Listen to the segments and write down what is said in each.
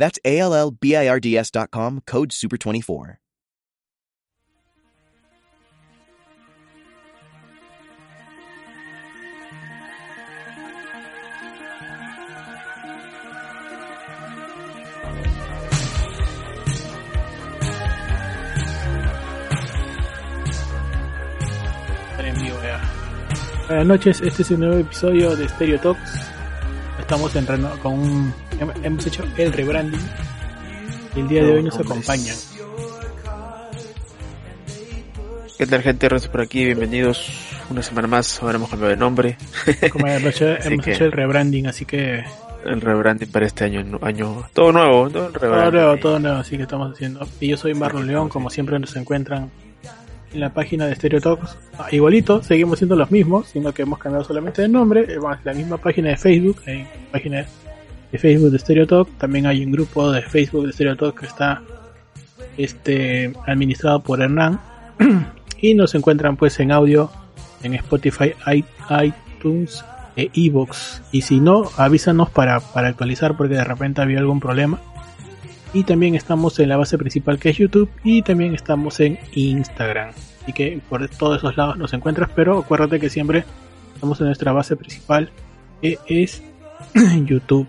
That's A L L B I R D S.com, code SUPER24. Estar en vivo ya. Buenas noches, este es un nuevo episodio de Stereo Talks. Estamos en reno- con un, hem- hemos hecho el rebranding. y El día de hoy nos acompaña. ¿Qué tal gente? Renzo por aquí, bienvenidos una semana más, ahora hemos cambiado de nombre, Como hemos hecho, hemos hecho el rebranding, así que el rebranding para este año, año todo nuevo, todo todo nuevo, todo nuevo, así que estamos haciendo. Y yo soy Marlon León, como siempre nos encuentran en la página de Stereo Talks. Ah, igualito, seguimos siendo los mismos, sino que hemos cambiado solamente de nombre. Eh, La misma página de Facebook, hay página de Facebook de Stereo Talk. También hay un grupo de Facebook de Stereo Talk que está este administrado por Hernán. y nos encuentran pues en audio en Spotify, iTunes e iVoox. Y si no, avísanos para, para actualizar porque de repente había algún problema. Y también estamos en la base principal que es YouTube y también estamos en Instagram. Así que por todos esos lados nos encuentras, pero acuérdate que siempre estamos en nuestra base principal que es YouTube.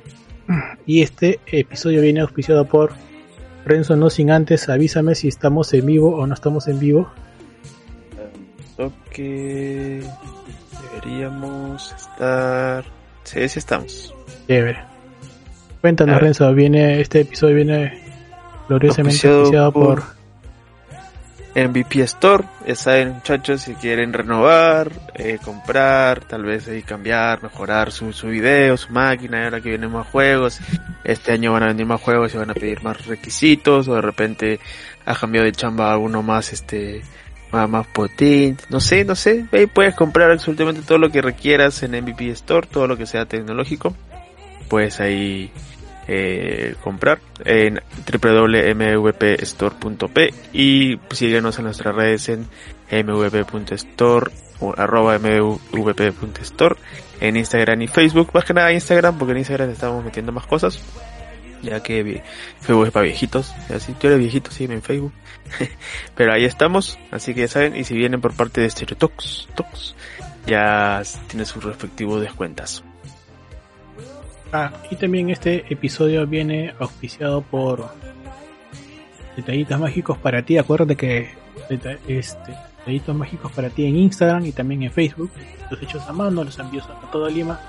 Y este episodio viene auspiciado por Renzo, no sin antes, avísame si estamos en vivo o no estamos en vivo. que deberíamos estar... Sí, sí estamos. Chévere. Cuéntanos. Renzo, viene este episodio viene gloriosamente Auspiciado por, MVP Store, ya saben muchachos, si quieren renovar, eh, comprar, tal vez ahí cambiar, mejorar su, su video, su máquina, y ahora que vienen más juegos, este año van a venir más juegos y van a pedir más requisitos, o de repente ha cambiado de chamba alguno más este más, más potente, no sé, no sé, ahí puedes comprar absolutamente todo lo que requieras en MVP Store, todo lo que sea tecnológico, puedes ahí eh, comprar en www.mvpstore.p y síguenos en nuestras redes en mvp.store o arroba mvp.store en Instagram y Facebook, más que nada Instagram porque en Instagram estamos metiendo más cosas ya que Facebook es para viejitos, así eres viejito, sígueme en Facebook. Pero ahí estamos, así que ya saben y si vienen por parte de Stereotox Tox, ya tiene sus respectivos descuentas Ah, y también este episodio viene auspiciado por Detallitos Mágicos para ti. Acuérdate que este, Detallitos Mágicos para ti en Instagram y también en Facebook. Los hechos a mano, los envíos a todo Lima.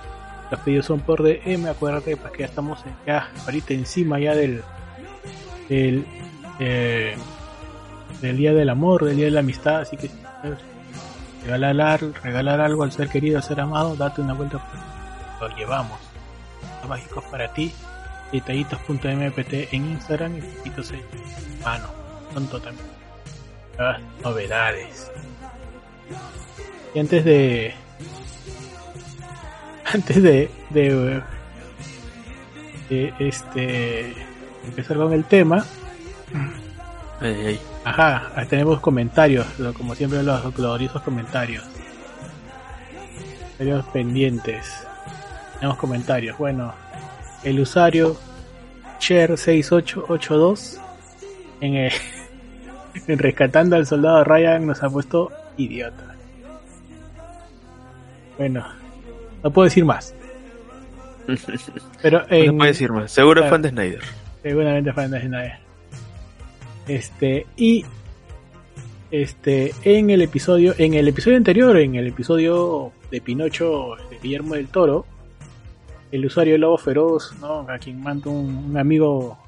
Los pedidos son por DM. Acuérdate pues, que ya estamos ya ahorita encima ya del, del, eh, del Día del Amor, del Día de la Amistad. Así que regalar, al- regalar algo al ser querido, al ser amado, date una vuelta. por- Lo llevamos mágicos para ti, detallitos.mpt en Instagram y detallitos en mano. Pronto también. Nuevas novedades. Y antes de. Antes de. de, de, este. empezar con el tema. Ajá, ahí tenemos comentarios, como siempre los gloriosos comentarios. Comentarios pendientes. Tenemos comentarios. Bueno, el usuario Cher6882 en, el- en Rescatando al Soldado Ryan nos ha puesto idiota. Bueno, no puedo decir más. Pero No en, puedo decir más, seguro es claro. fan de Snyder Seguramente fan de Snyder. Este, y este, en el episodio, en el episodio anterior, en el episodio de Pinocho de Guillermo del Toro, el usuario Lobo Feroz, ¿no? a quien mando un, un amigo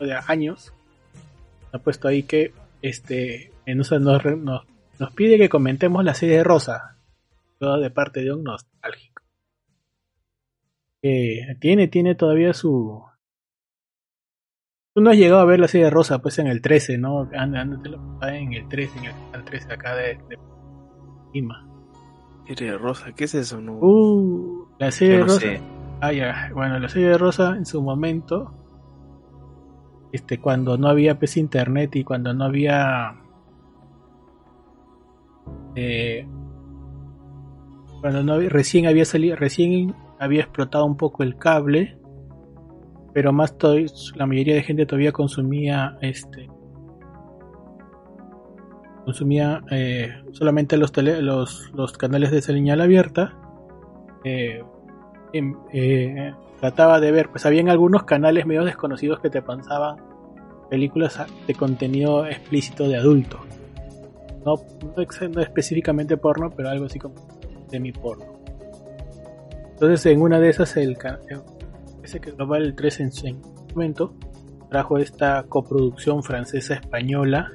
de años, ha puesto ahí que este, nos, nos, nos, pide que comentemos la serie de Rosa, toda de parte de un nostálgico. Eh, tiene, tiene todavía su, Tú no has llegado a ver la serie Rosa, pues en el 13, ¿no? Antes lo en el 13, en el canal 13 acá de, de Lima. Serie Rosa, ¿qué es eso? No, Uh, la serie yo no Rosa. sé. Ah, ya. Bueno, la serie de Rosa en su momento, este, cuando no había pues internet y cuando no había, eh, cuando no recién había salido, recién había explotado un poco el cable, pero más la mayoría de gente todavía consumía, este, consumía eh, solamente los, tele- los los canales de señal abierta. eh, em- eh, trataba de ver, pues habían algunos canales medio desconocidos que te pasaban películas de contenido explícito de adulto. No, no específicamente porno, pero algo así como semi porno. Entonces en una de esas el ese que Global el 3 en su momento trajo esta coproducción francesa española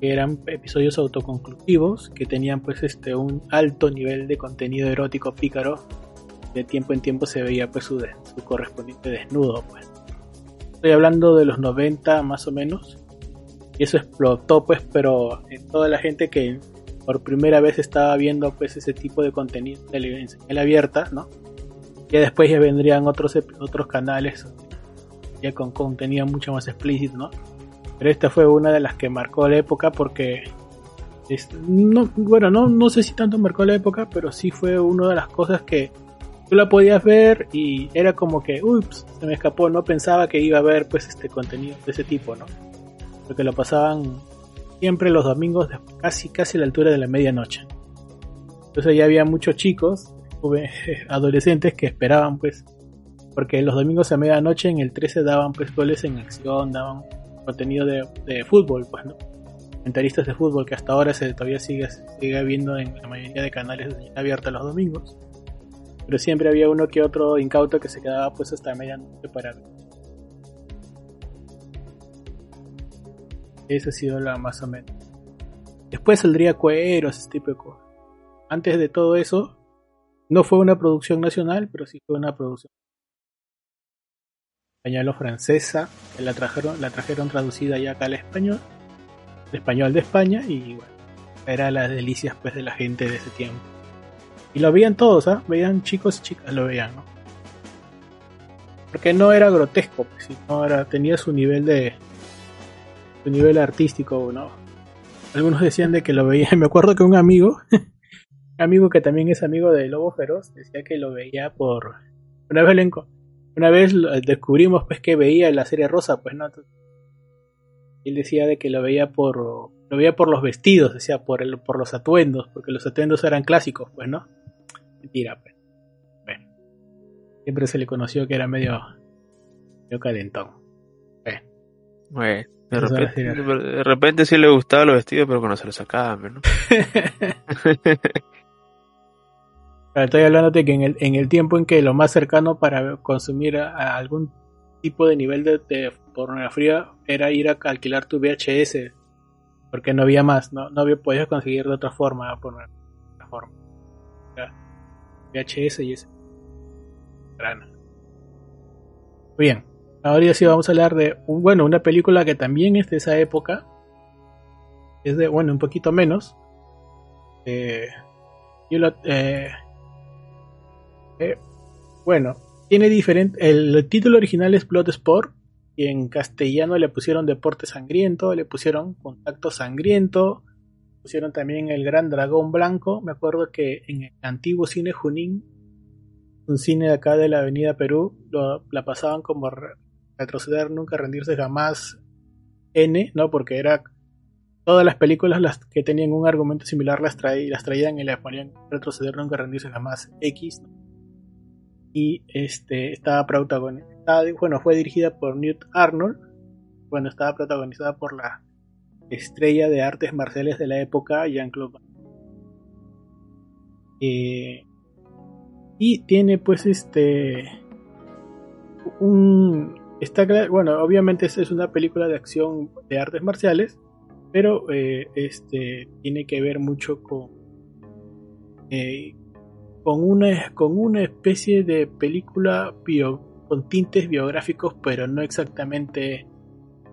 que eran episodios autoconclusivos que tenían pues este un alto nivel de contenido erótico pícaro de tiempo en tiempo se veía pues su, su correspondiente desnudo pues. Estoy hablando de los 90 más o menos. Y eso explotó pues pero en toda la gente que por primera vez estaba viendo pues ese tipo de contenido en señal abierta no ya después ya vendrían otros otros canales ya con contenido mucho más explícito no pero esta fue una de las que marcó la época porque no, bueno no, no sé si tanto marcó la época pero sí fue una de las cosas que tú la podías ver y era como que ups se me escapó no pensaba que iba a ver pues este contenido de ese tipo no porque lo pasaban siempre los domingos casi casi a la altura de la medianoche. Entonces ya había muchos chicos adolescentes que esperaban pues porque los domingos a medianoche en el 13 daban pues goles en acción daban contenido de, de fútbol pues no comentaristas de fútbol que hasta ahora se todavía sigue sigue viendo en la mayoría de canales abierta los domingos pero siempre había uno que otro incauto que se quedaba pues hasta medianoche para. Esa ha sido la más o menos. Después saldría Cueros, ese tipo de cosas. Antes de todo eso, no fue una producción nacional, pero sí fue una producción española francesa, que la trajeron, la trajeron traducida ya acá al español, español de España, y bueno, era las delicias pues de la gente de ese tiempo. Y lo veían todos, ¿ah? Veían chicos y chicas, lo veían, ¿no? Porque no era grotesco, pues, sino era, tenía su nivel de. su nivel artístico, ¿no? Algunos decían de que lo veían. Me acuerdo que un amigo, amigo que también es amigo de Lobo Feroz, decía que lo veía por. Una vez, lo una vez descubrimos pues que veía la serie Rosa, pues no. Él decía de que lo veía por. lo veía por los vestidos, decía, por el, por los atuendos, porque los atuendos eran clásicos, pues, ¿no? Mentira, pues. Bueno. Siempre se le conoció que era medio, medio calentón. Bueno. Bueno, de repente, de repente sí le gustaba los vestidos, pero cuando se los sacaban, ¿no? Estoy hablando de que en el, en el tiempo en que lo más cercano para consumir a, a algún tipo de nivel de, de pornografía era ir a alquilar tu VHS, porque no había más, no, no había podías conseguir de otra forma pornografía, de otra forma. VHS y ese. Grana. Muy bien, ahora sí vamos a hablar de, un- bueno, una película que también es de esa época, es de, bueno, un poquito menos. Eh, yo lo- eh, eh, bueno, tiene diferente. El título original es Bloodsport. Y en castellano le pusieron Deporte Sangriento, le pusieron Contacto Sangriento, pusieron también El Gran Dragón Blanco. Me acuerdo que en el antiguo cine Junín, un cine de acá de la Avenida Perú, lo, la pasaban como re- retroceder, nunca rendirse jamás N, ¿no? Porque era todas las películas las que tenían un argumento similar las, traí- las traían y le ponían retroceder, nunca rendirse jamás X. Y este estaba protagonizada, bueno, fue dirigida por Newt Arnold. Bueno, estaba protagonizada por la estrella de artes marciales de la época, Jean-Claude. Eh, y tiene pues este un está cla- bueno obviamente esta es una película de acción de artes marciales pero eh, este tiene que ver mucho con eh, con una con una especie de película bio- con tintes biográficos pero no exactamente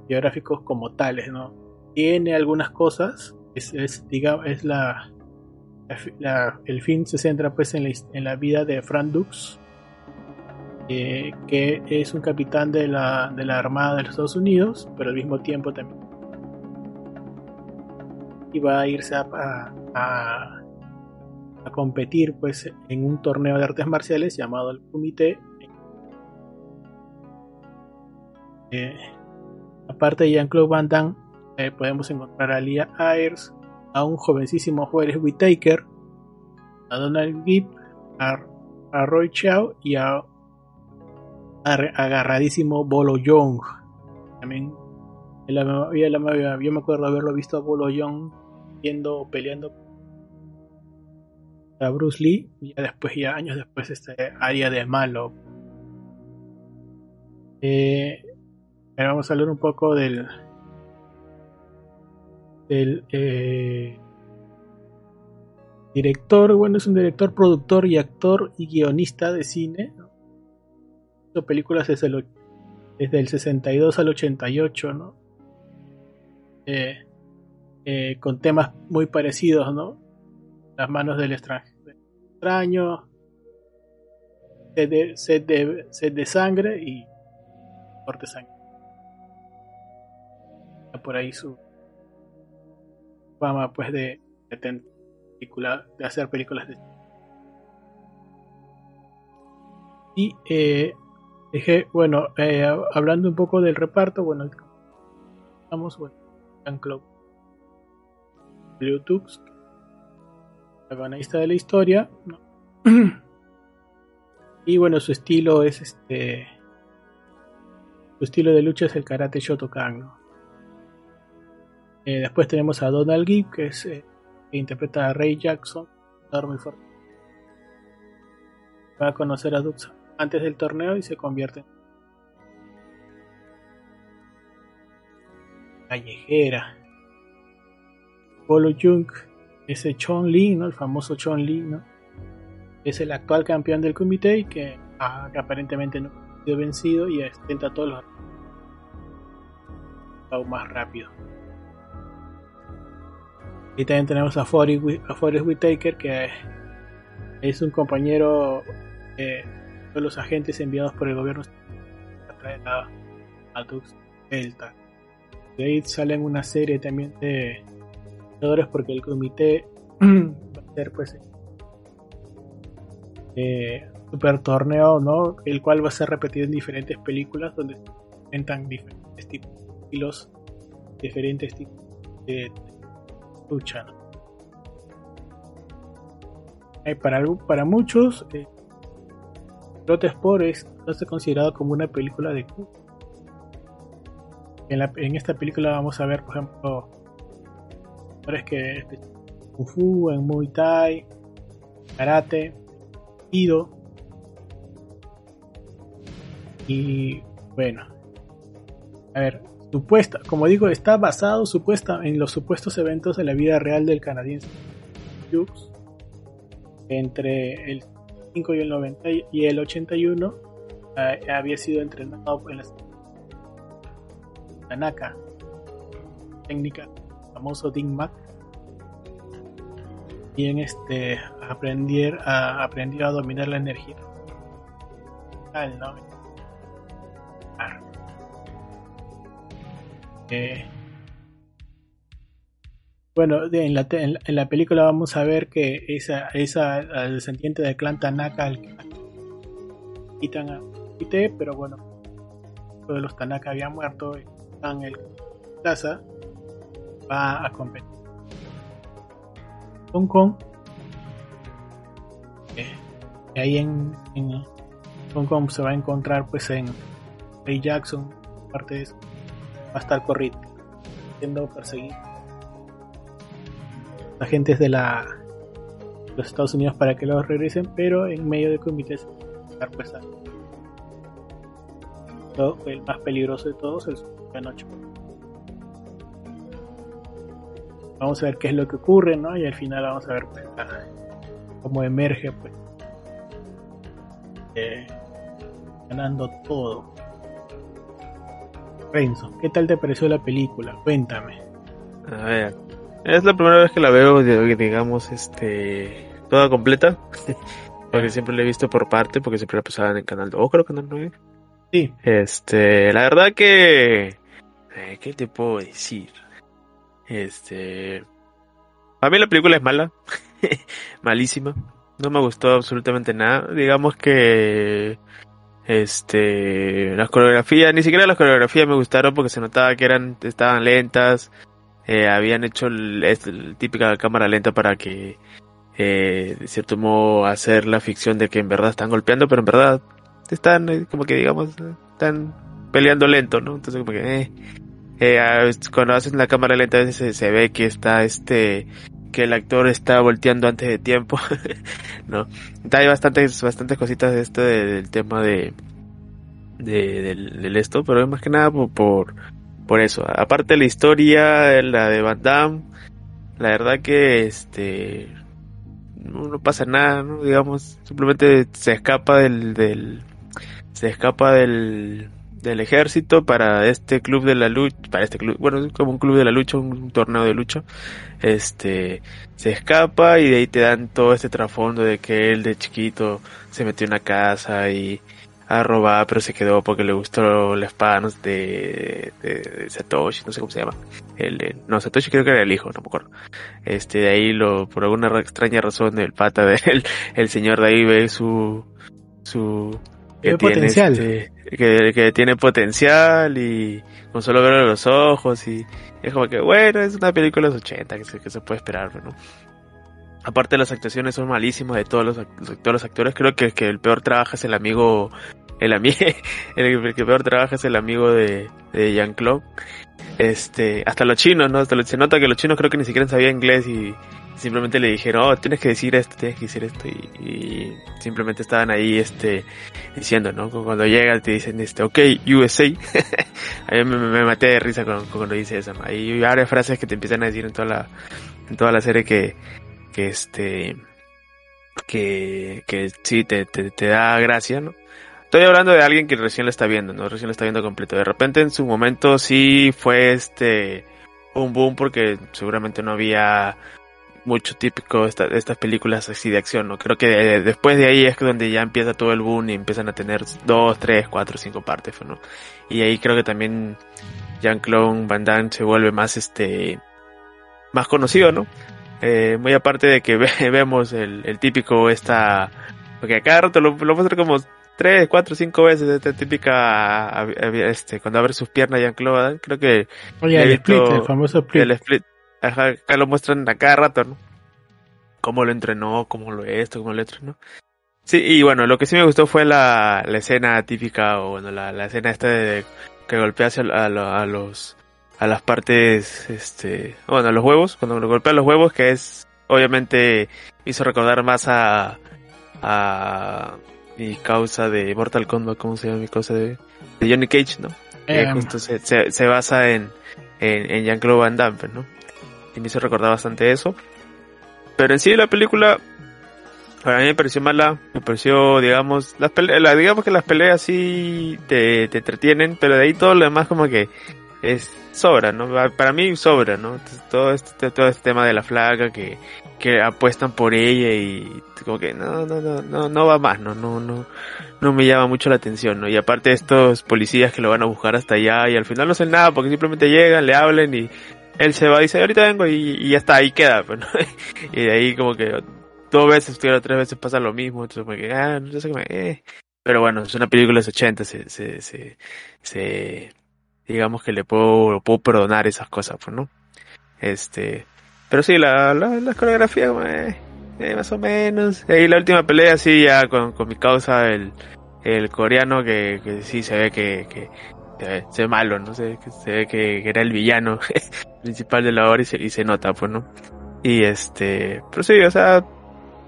biográficos como tales, ¿no? Tiene algunas cosas, es, es es la, el film se centra pues en la, en la vida de Frank Dux, eh, que es un capitán de la, de la Armada de los Estados Unidos, pero al mismo tiempo también iba a irse a, a, a, competir pues en un torneo de artes marciales llamado el Comité. Eh, aparte de Jean-Claude Van Damme, podemos encontrar a Lia Ayers, a un jovencísimo Juárez Whitaker, a Donald Gibb, a, a Roy Chow y a agarradísimo Bolo Young. También yo me acuerdo haberlo visto a Bolo Young viendo peleando a Bruce Lee y ya después ya años después este área de malo eh, vamos a hablar un poco del del eh, director bueno es un director productor y actor y guionista de cine hizo películas desde el, desde el 62 al 88 no eh, eh, con temas muy parecidos, ¿no? Las manos del extraño, sed de, sed de, sed de sangre y corte sangre. Por ahí su fama pues de, hacer películas de y eh, dije bueno eh, hablando un poco del reparto bueno vamos bueno Club Bluetooth, protagonista de la historia. y bueno, su estilo es este. Su estilo de lucha es el karate Shotokan. Eh, después tenemos a Donald Gibb, que, es, eh, que interpreta a Ray Jackson, muy fuerte. Va a conocer a Dux antes del torneo y se convierte en callejera. Polo Jung, ese Chon Li, ¿no? el famoso Chon Li, ¿no? es el actual campeón del comité y que, aparentemente no ha vencido y intenta todos los aún más rápido. Y también tenemos a Forrest, Whitaker, que es un compañero de los agentes enviados por el gobierno a a, a Dux Delta. De ahí salen una serie también de porque el comité va a ser pues eh, super torneo no el cual va a ser repetido en diferentes películas donde se presentan diferentes tipos de estilos diferentes tipos de lucha para, para muchos eh, Sport es, está considerado como una película de en, en esta película vamos a ver por ejemplo es que este, Kung Fu, en Muay Thai, Karate, Ido. Y bueno, a ver, supuesta, como digo, está basado supuesta en los supuestos eventos de la vida real del canadiense Jux entre el 5 y el 90 y el 81 eh, había sido entrenado en la Tanaka técnica famoso Ding Mac y en este aprender a aprendió a dominar la energía eh, bueno en la, en la, película vamos a ver que esa esa descendiente del clan Tanaka al que quitan a pero bueno todos los Tanaka habían muerto y están el casa va a competir. Hong Kong. Eh, ahí en, Hong Kong se va a encontrar pues en Ray Jackson, parte de eso, va a estar corriendo, siendo perseguido. Agentes de la los Estados Unidos para que los regresen, pero en medio de comités pues, el más peligroso de todos, el Super vamos a ver qué es lo que ocurre, ¿no? Y al final vamos a ver pues, cómo emerge, pues, eh, ganando todo. Renzo, ¿qué tal te pareció la película? Cuéntame. A ver, es la primera vez que la veo, digamos, este, toda completa. porque siempre la he visto por parte, porque siempre la pasaban en Canal 2, creo Canal 9. Sí. Este, la verdad que, eh, ¿qué te puedo decir? Este, a mí la película es mala, malísima. No me gustó absolutamente nada. Digamos que este las coreografías, ni siquiera las coreografías me gustaron porque se notaba que eran estaban lentas. Eh, habían hecho el, típica cámara lenta para que eh, de cierto modo hacer la ficción de que en verdad están golpeando, pero en verdad están eh, como que digamos están peleando lento, ¿no? Entonces como que eh, eh, cuando hacen la cámara lenta a veces se ve que está este que el actor está volteando antes de tiempo, ¿no? Hay bastantes, bastantes cositas de esto del tema de, de del, esto, pero más que nada por, por, por eso. Aparte la historia, la de Van Damme, la verdad que este no, no pasa nada, ¿no? Digamos, simplemente se escapa del, del se escapa del del ejército para este club de la lucha, para este club, bueno, como un club de la lucha, un torneo de lucha, este, se escapa y de ahí te dan todo este trasfondo de que él de chiquito se metió en una casa y a robar, pero se quedó porque le gustó las panos de, de, Satoshi, no sé cómo se llama. El, no, Satoshi creo que era el hijo, no me acuerdo. Este, de ahí lo, por alguna extraña razón, el pata de él, el señor de ahí ve su, su, que tiene potencial. Este, que, que, tiene potencial y con solo verlo los ojos y es como que bueno, es una película de los 80 que se, que se puede esperar, ¿no? Aparte las actuaciones son malísimas de todos los, todos los actores, creo que, que el peor trabaja es el amigo, el amigo, el, que peor trabaja es el amigo de, de Jean-Claude. Este, hasta los chinos, ¿no? Hasta lo, se nota que los chinos creo que ni siquiera sabían inglés y, simplemente le dijeron, oh, tienes que decir esto, tienes que decir esto, y, simplemente estaban ahí, este, diciendo, ¿no? Cuando llegan te dicen, este, ok, USA, a mí me, maté de risa cuando, dice eso, ¿no? Hay varias frases que te empiezan a decir en toda la, en toda la serie que, que este, que, que sí, te, te, te da gracia, ¿no? Estoy hablando de alguien que recién lo está viendo, ¿no? Recién lo está viendo completo. De repente en su momento sí fue este un boom porque seguramente no había mucho típico esta, estas películas así de acción, ¿no? Creo que después de ahí es donde ya empieza todo el boom y empiezan a tener dos, tres, cuatro, cinco partes, ¿no? Y ahí creo que también Jean-Claude Van Damme se vuelve más, este, más conocido, ¿no? Eh, muy aparte de que vemos el, el típico esta, porque acá rato lo, lo muestra como tres, cuatro, cinco veces esta típica, este, cuando abre sus piernas Jean-Claude, creo que... Oye, el split, el famoso split. El split acá lo muestran a cada rato, ¿no? Cómo lo entrenó, cómo lo esto, cómo lo entrenó. Sí, y bueno, lo que sí me gustó fue la, la escena típica, o bueno, la, la escena esta de que golpea a, a, los, a las partes, este, bueno, a los huevos, cuando lo golpea a los huevos, que es, obviamente, hizo recordar más a, a mi causa de Mortal Kombat, ¿cómo se llama mi causa de, de Johnny Cage, ¿no? que em. justo se, se, se, basa en, en, en Jean-Claude Van Damme, ¿no? Y me hizo recordar bastante eso. Pero en sí la película para mí me pareció mala, me pareció, digamos, las peleas, digamos que las peleas sí te, te entretienen, pero de ahí todo lo demás como que es sobra, ¿no? Para mí sobra, ¿no? todo este, todo este tema de la flaca que, que apuestan por ella y como que no, no, no, no, no va más, no, no, no, no me llama mucho la atención, ¿no? Y aparte estos policías que lo van a buscar hasta allá y al final no hacen nada porque simplemente llegan, le hablan y él se va y dice, ahorita vengo y, ya está, ahí queda. Pues, y de ahí como que dos veces, tres veces pasa lo mismo. Entonces como que, ah, no sé qué, eh. Pero bueno, es una película de los 80, se, se, se, se, digamos que le puedo, puedo perdonar esas cosas, pues, ¿no? Este, pero sí, la, la, la coreografía, eh, eh, más o menos. Y la última pelea, sí, ya con, con mi causa, el, el coreano, que, que sí se ve que, que se ve, malo, ¿no? Se, se ve que, era el villano principal de la obra y se, y se nota, pues, ¿no? Y este, pero sí, o sea,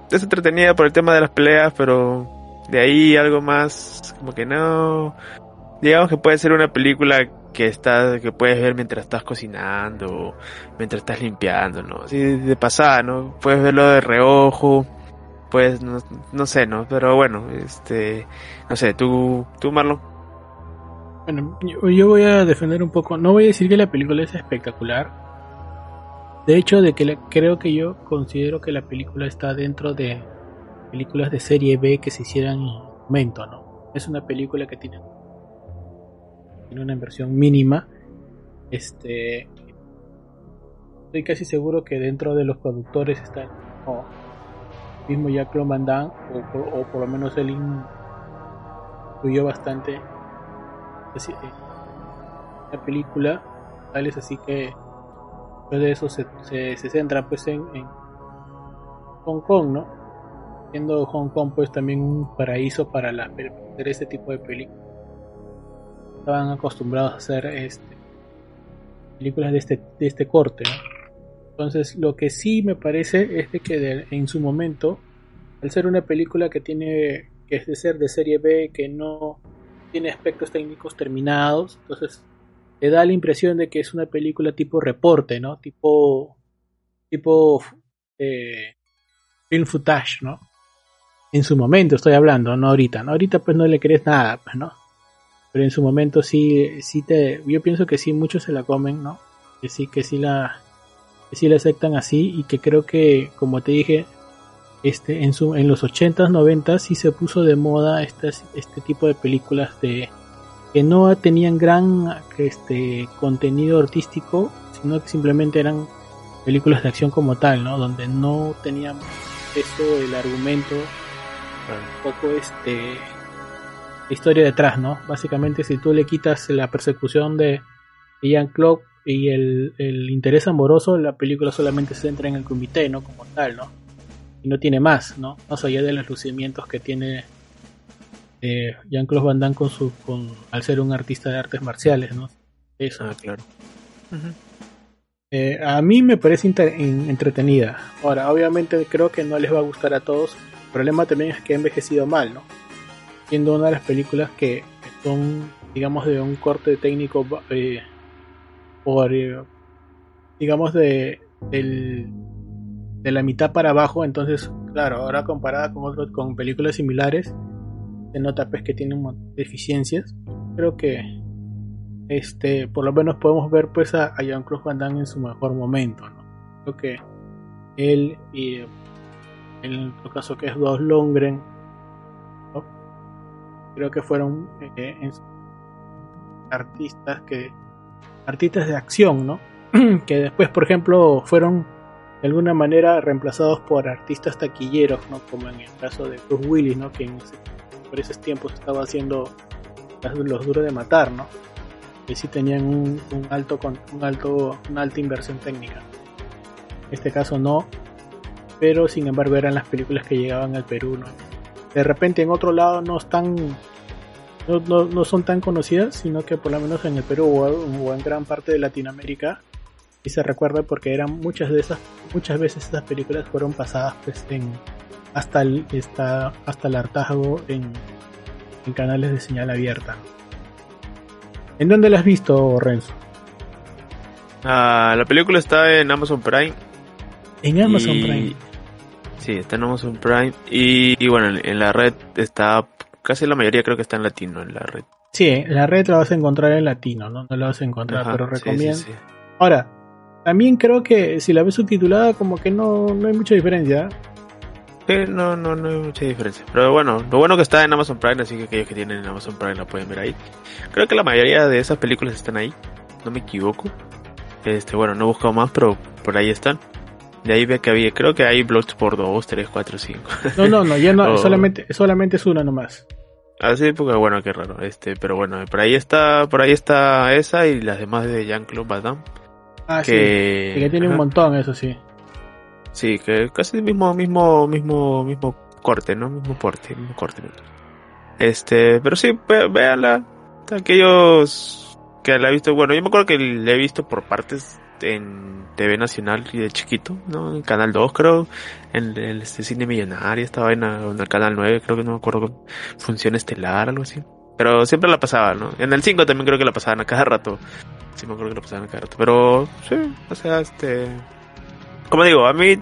es entretenida por el tema de las peleas, pero de ahí algo más, como que no, digamos que puede ser una película que está, que puedes ver mientras estás cocinando, mientras estás limpiando, ¿no? Así de pasada, ¿no? Puedes verlo de reojo, pues, no, no sé, ¿no? Pero bueno, este, no sé, tú, tú Marlon. Bueno, yo, voy a defender un poco. No voy a decir que la película es espectacular. De hecho, de que la- creo que yo considero que la película está dentro de películas de serie B que se hicieran en momento, ¿no? Es una película que tiene, tiene una inversión mínima. Este. Estoy casi seguro que dentro de los productores está o el mismo Jacques Van Damme, o, o por lo menos él in- influyó bastante la película tal es así que después de eso se, se, se centra pues en, Hong Kong no siendo Hong Kong pues también un paraíso para la, para este tipo de películas. Estaban acostumbrados a hacer este películas de este de este corte entonces lo que sí me parece es de que en su momento al ser una película que tiene que es de ser de serie B que no tiene aspectos técnicos terminados, entonces te da la impresión de que es una película tipo reporte, ¿no? Tipo tipo eh, film footage, ¿no? En su momento estoy hablando, no ahorita, ¿no? Ahorita pues no le crees nada, pues, ¿no? Pero en su momento sí sí te yo pienso que sí muchos se la comen, ¿no? Que sí que sí la que sí la aceptan así y que creo que como te dije este en su en los 80s 90s sí se puso de moda estas, este tipo de películas de que no tenían gran este contenido artístico sino que simplemente eran películas de acción como tal no donde no tenían eso el argumento un poco este historia detrás no básicamente si tú le quitas la persecución de Jean-Claude y el, el interés amoroso la película solamente se centra en el comité no como tal no y no tiene más, ¿no? Más allá de los lucimientos que tiene eh, Jean-Claude Van Damme con su, con, al ser un artista de artes marciales, ¿no? Eso. Ah, claro. Eh, a mí me parece entretenida. Ahora, obviamente creo que no les va a gustar a todos. El problema también es que ha envejecido mal, ¿no? Siendo una de las películas que son, digamos, de un corte técnico eh, por, digamos, de, del, de la mitad para abajo. Entonces, claro, ahora comparada con otros, con películas similares, se nota pues que tiene un montón de deficiencias. Creo que este, por lo menos podemos ver pues a, a Jean-Claude Van en su mejor momento, ¿no? Creo que él y en otro caso que es Dos Longren, creo que fueron eh, artistas que artistas de acción, ¿no? que después, por ejemplo, fueron de alguna manera reemplazados por artistas taquilleros, ¿no? Como en el caso de Bruce Willis, ¿no? Que en por esos tiempos estaba haciendo los duros de matar, ¿no? Que sí tenían un, un alto con un alto una alta inversión técnica. En este caso no, pero sin embargo eran las películas que llegaban al Perú, ¿no? De repente en otro lado no están no, no, no son tan conocidas, sino que por lo menos en el Perú o en gran parte de Latinoamérica y se recuerda porque eran muchas de esas muchas veces esas películas fueron pasadas pues en hasta el hasta, hasta el hartazgo en, en canales de señal abierta ¿en dónde la has visto Renzo? Ah, la película está en Amazon Prime. en Amazon y- Prime Sí, está en Amazon Prime. Y, y bueno, en, la red está. Casi la mayoría creo que está en latino en la red. sí, en la red la vas a encontrar en latino no, no la vas a encontrar Ajá, pero sí, sí, recomiendo sí. ahora también creo que si la ves subtitulada como que no, no hay mucha diferencia Sí, no, no, no hay mucha diferencia. Pero bueno, lo bueno que está en Amazon Prime, así que aquellos que tienen Amazon Prime la pueden ver ahí. Creo que la mayoría de esas películas están ahí, no me equivoco. Este, bueno, no he buscado más, pero por ahí están. De ahí ve que había, creo que hay blogs por 2, 3, 4, 5. no, no, no, ya no, Oh. solamente, solamente es una nomás Así, porque bueno, qué raro. Este, pero bueno, por ahí está, por ahí está esa y las demás de Jean-Claude Van Damme. Ah, sí, que, que tiene un montón eso sí Sí, que casi el mismo, mismo, mismo, mismo corte, ¿no? Mismo porte, mismo corte. Este, pero sí, ve- véanla. Aquellos que la he visto, bueno, yo me acuerdo que la he visto por partes en TV Nacional y de chiquito, ¿no? En Canal 2 creo, en el este cine millonario, estaba en, en el Canal 9, creo que no me acuerdo, función estelar, algo así. Pero siempre la pasaba, ¿no? En el 5 también creo que la pasaban a cada rato. Sí me acuerdo que la pasaban cada. Pero, sí, o sea, este... Como digo, a mí,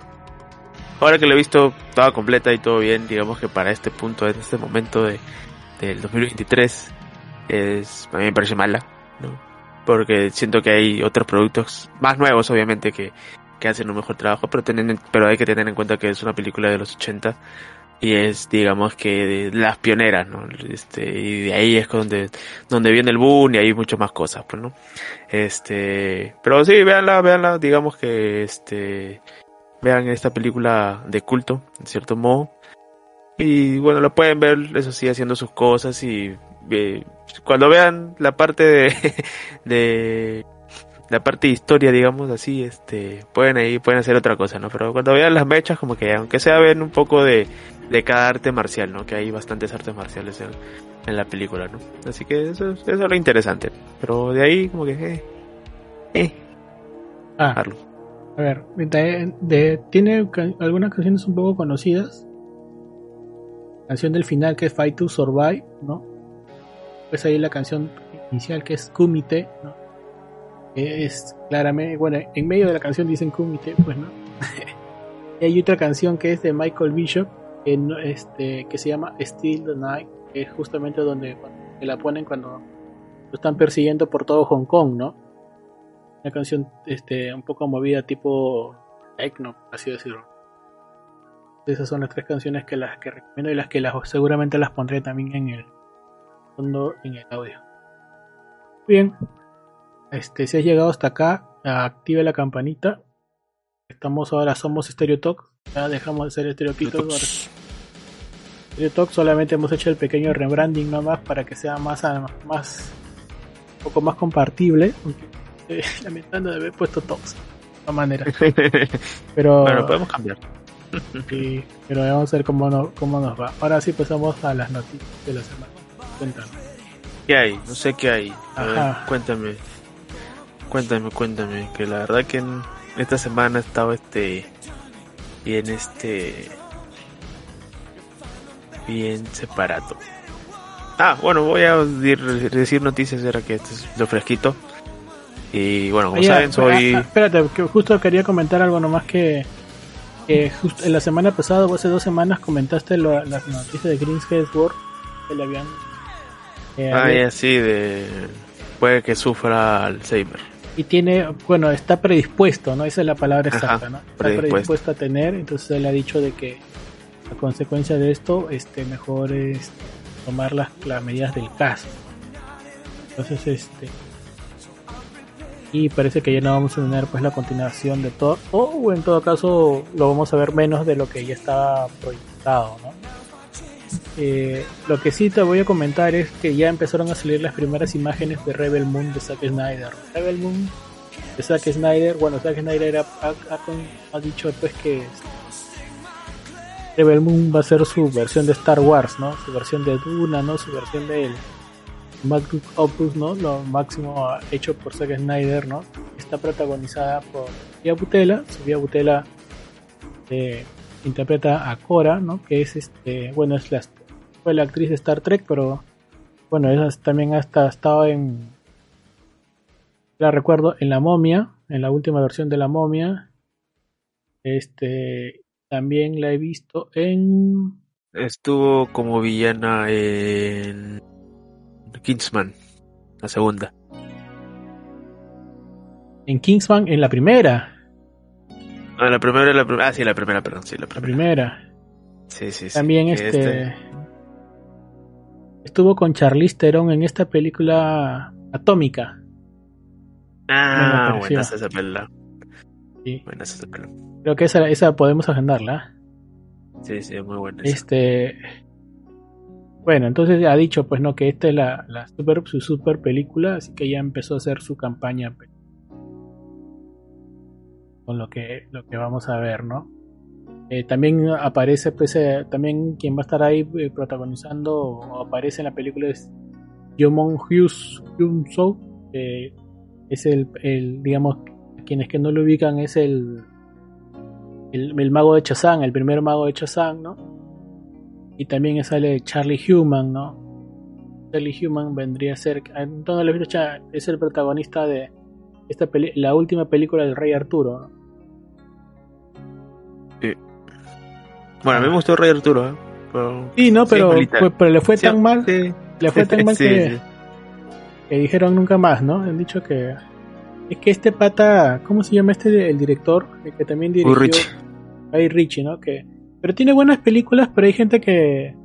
ahora que la he visto toda completa y todo bien, digamos que para este punto, en este momento de, del 2023, es, a mí me parece mala, ¿no? Porque siento que hay otros productos más nuevos, obviamente, que, que hacen un mejor trabajo, pero, tienen, pero hay que tener en cuenta que es una película de los 80 y es digamos que las pioneras no este y de ahí es donde donde viene el boom y hay muchas más cosas pues no este pero sí véanla véanla digamos que este vean esta película de culto en cierto modo. Y bueno lo pueden ver eso sí haciendo sus cosas y eh, cuando vean la parte de, de la parte de historia, digamos así, este, pueden ahí, pueden hacer otra cosa, ¿no? Pero cuando vean las mechas, como que aunque sea ven un poco de, de cada arte marcial, ¿no? Que hay bastantes artes marciales en, en la película, ¿no? Así que eso, eso es lo interesante. Pero de ahí, como que, eh, eh. Ah, a ver, de, de, tiene algunas canciones un poco conocidas. Canción del final que es Fight to Survive, ¿no? Pues ahí la canción inicial que es Kumite, ¿no? Es claramente, bueno, en medio de la canción dicen Kumite, pues no. y hay otra canción que es de Michael Bishop, que, este, que se llama Still the Night, que es justamente donde la ponen cuando lo están persiguiendo por todo Hong Kong, ¿no? Una canción este, un poco movida tipo techno, así decirlo. Esas son las tres canciones que las que recomiendo y las que las, seguramente las pondré también en el fondo en el audio. Bien, este, si has llegado hasta acá, active la campanita. Estamos ahora, somos Stereo Talk. Ya dejamos de ser Stereo Stereo Talk solamente hemos hecho el pequeño rebranding nomás para que sea más, más un poco más compartible. Eh, lamentando de haber puesto Talks de todas maneras. Pero, bueno, podemos cambiar. pero vamos a ver cómo, cómo nos va. Ahora sí pasamos a las noticias de la semana. Cuéntame. ¿Qué hay? No sé qué hay. cuéntame. Cuéntame, cuéntame, que la verdad que en esta semana he estado este bien este bien separado. Ah, bueno, voy a decir, noticias era que este es lo fresquito. Y bueno, como saben, soy. Ah, espérate, que justo quería comentar algo nomás que. que justo en la semana pasada o hace dos semanas comentaste las noticias de Green World que le habían. Eh, ah, ya sí, de. Puede que sufra Alzheimer y tiene, bueno, está predispuesto, ¿no? Esa es la palabra exacta, ¿no? Está predispuesto. a tener, entonces él ha dicho de que a consecuencia de esto, este, mejor es tomar las, las medidas del caso. Entonces, este, y parece que ya no vamos a tener pues la continuación de todo, o en todo caso lo vamos a ver menos de lo que ya estaba proyectado, ¿no? Eh, lo que sí te voy a comentar es que ya empezaron a salir las primeras imágenes de Rebel Moon de Zack Snyder. Rebel Moon de Zack Snyder, bueno, Zack Snyder ha, dicho pues que Rebel Moon va a ser su versión de Star Wars, ¿no? Su versión de Duna, ¿no? Su versión del MacBook Opus, ¿no? Lo máximo hecho por Zack Snyder, ¿no? Está protagonizada por Sofía Butela, Sofía Butela eh, interpreta a Cora, ¿no? Que es este, bueno, es la, fue la actriz de Star Trek, pero bueno, ella también hasta estado en, la recuerdo, en La Momia, en la última versión de La Momia. Este, también la he visto en... Estuvo como villana en Kingsman, la segunda. En Kingsman, en la primera. Ah, la primera, la primera. Ah, sí, la primera, perdón, sí, la primera. Sí, sí, sí. También este, este, Estuvo con Charlize Theron en esta película Atómica. Ah, buena esa película. Sí. Buena esa película. Creo que esa, esa podemos agendarla. Sí, sí, muy buena. Este. Bueno, entonces ha dicho, pues no, que esta es la, la super, su super película, así que ya empezó a hacer su campaña con lo que, lo que vamos a ver, ¿no? Eh, también aparece, pues, eh, también quien va a estar ahí eh, protagonizando o aparece en la película es Yomon Hughes So, es el, el, digamos, quienes que no lo ubican es el, el, mago de Chazán, el primer mago de Chazán, ¿no? Y también sale Charlie Human, ¿no? Charlie Human vendría a ser, entonces es el protagonista de esta la última película del Rey Arturo, ¿no? Bueno, a mí me gustó Rey Arturo, ¿eh? sí, no, pero, pero le fue tan mal. Le fue tan mal que, que dijeron nunca más, ¿no? Han dicho que es que este pata, ¿cómo se llama este el director? El que también dirigió Richie. Guy Ritchie, ¿no? Que pero tiene buenas películas, pero hay gente que,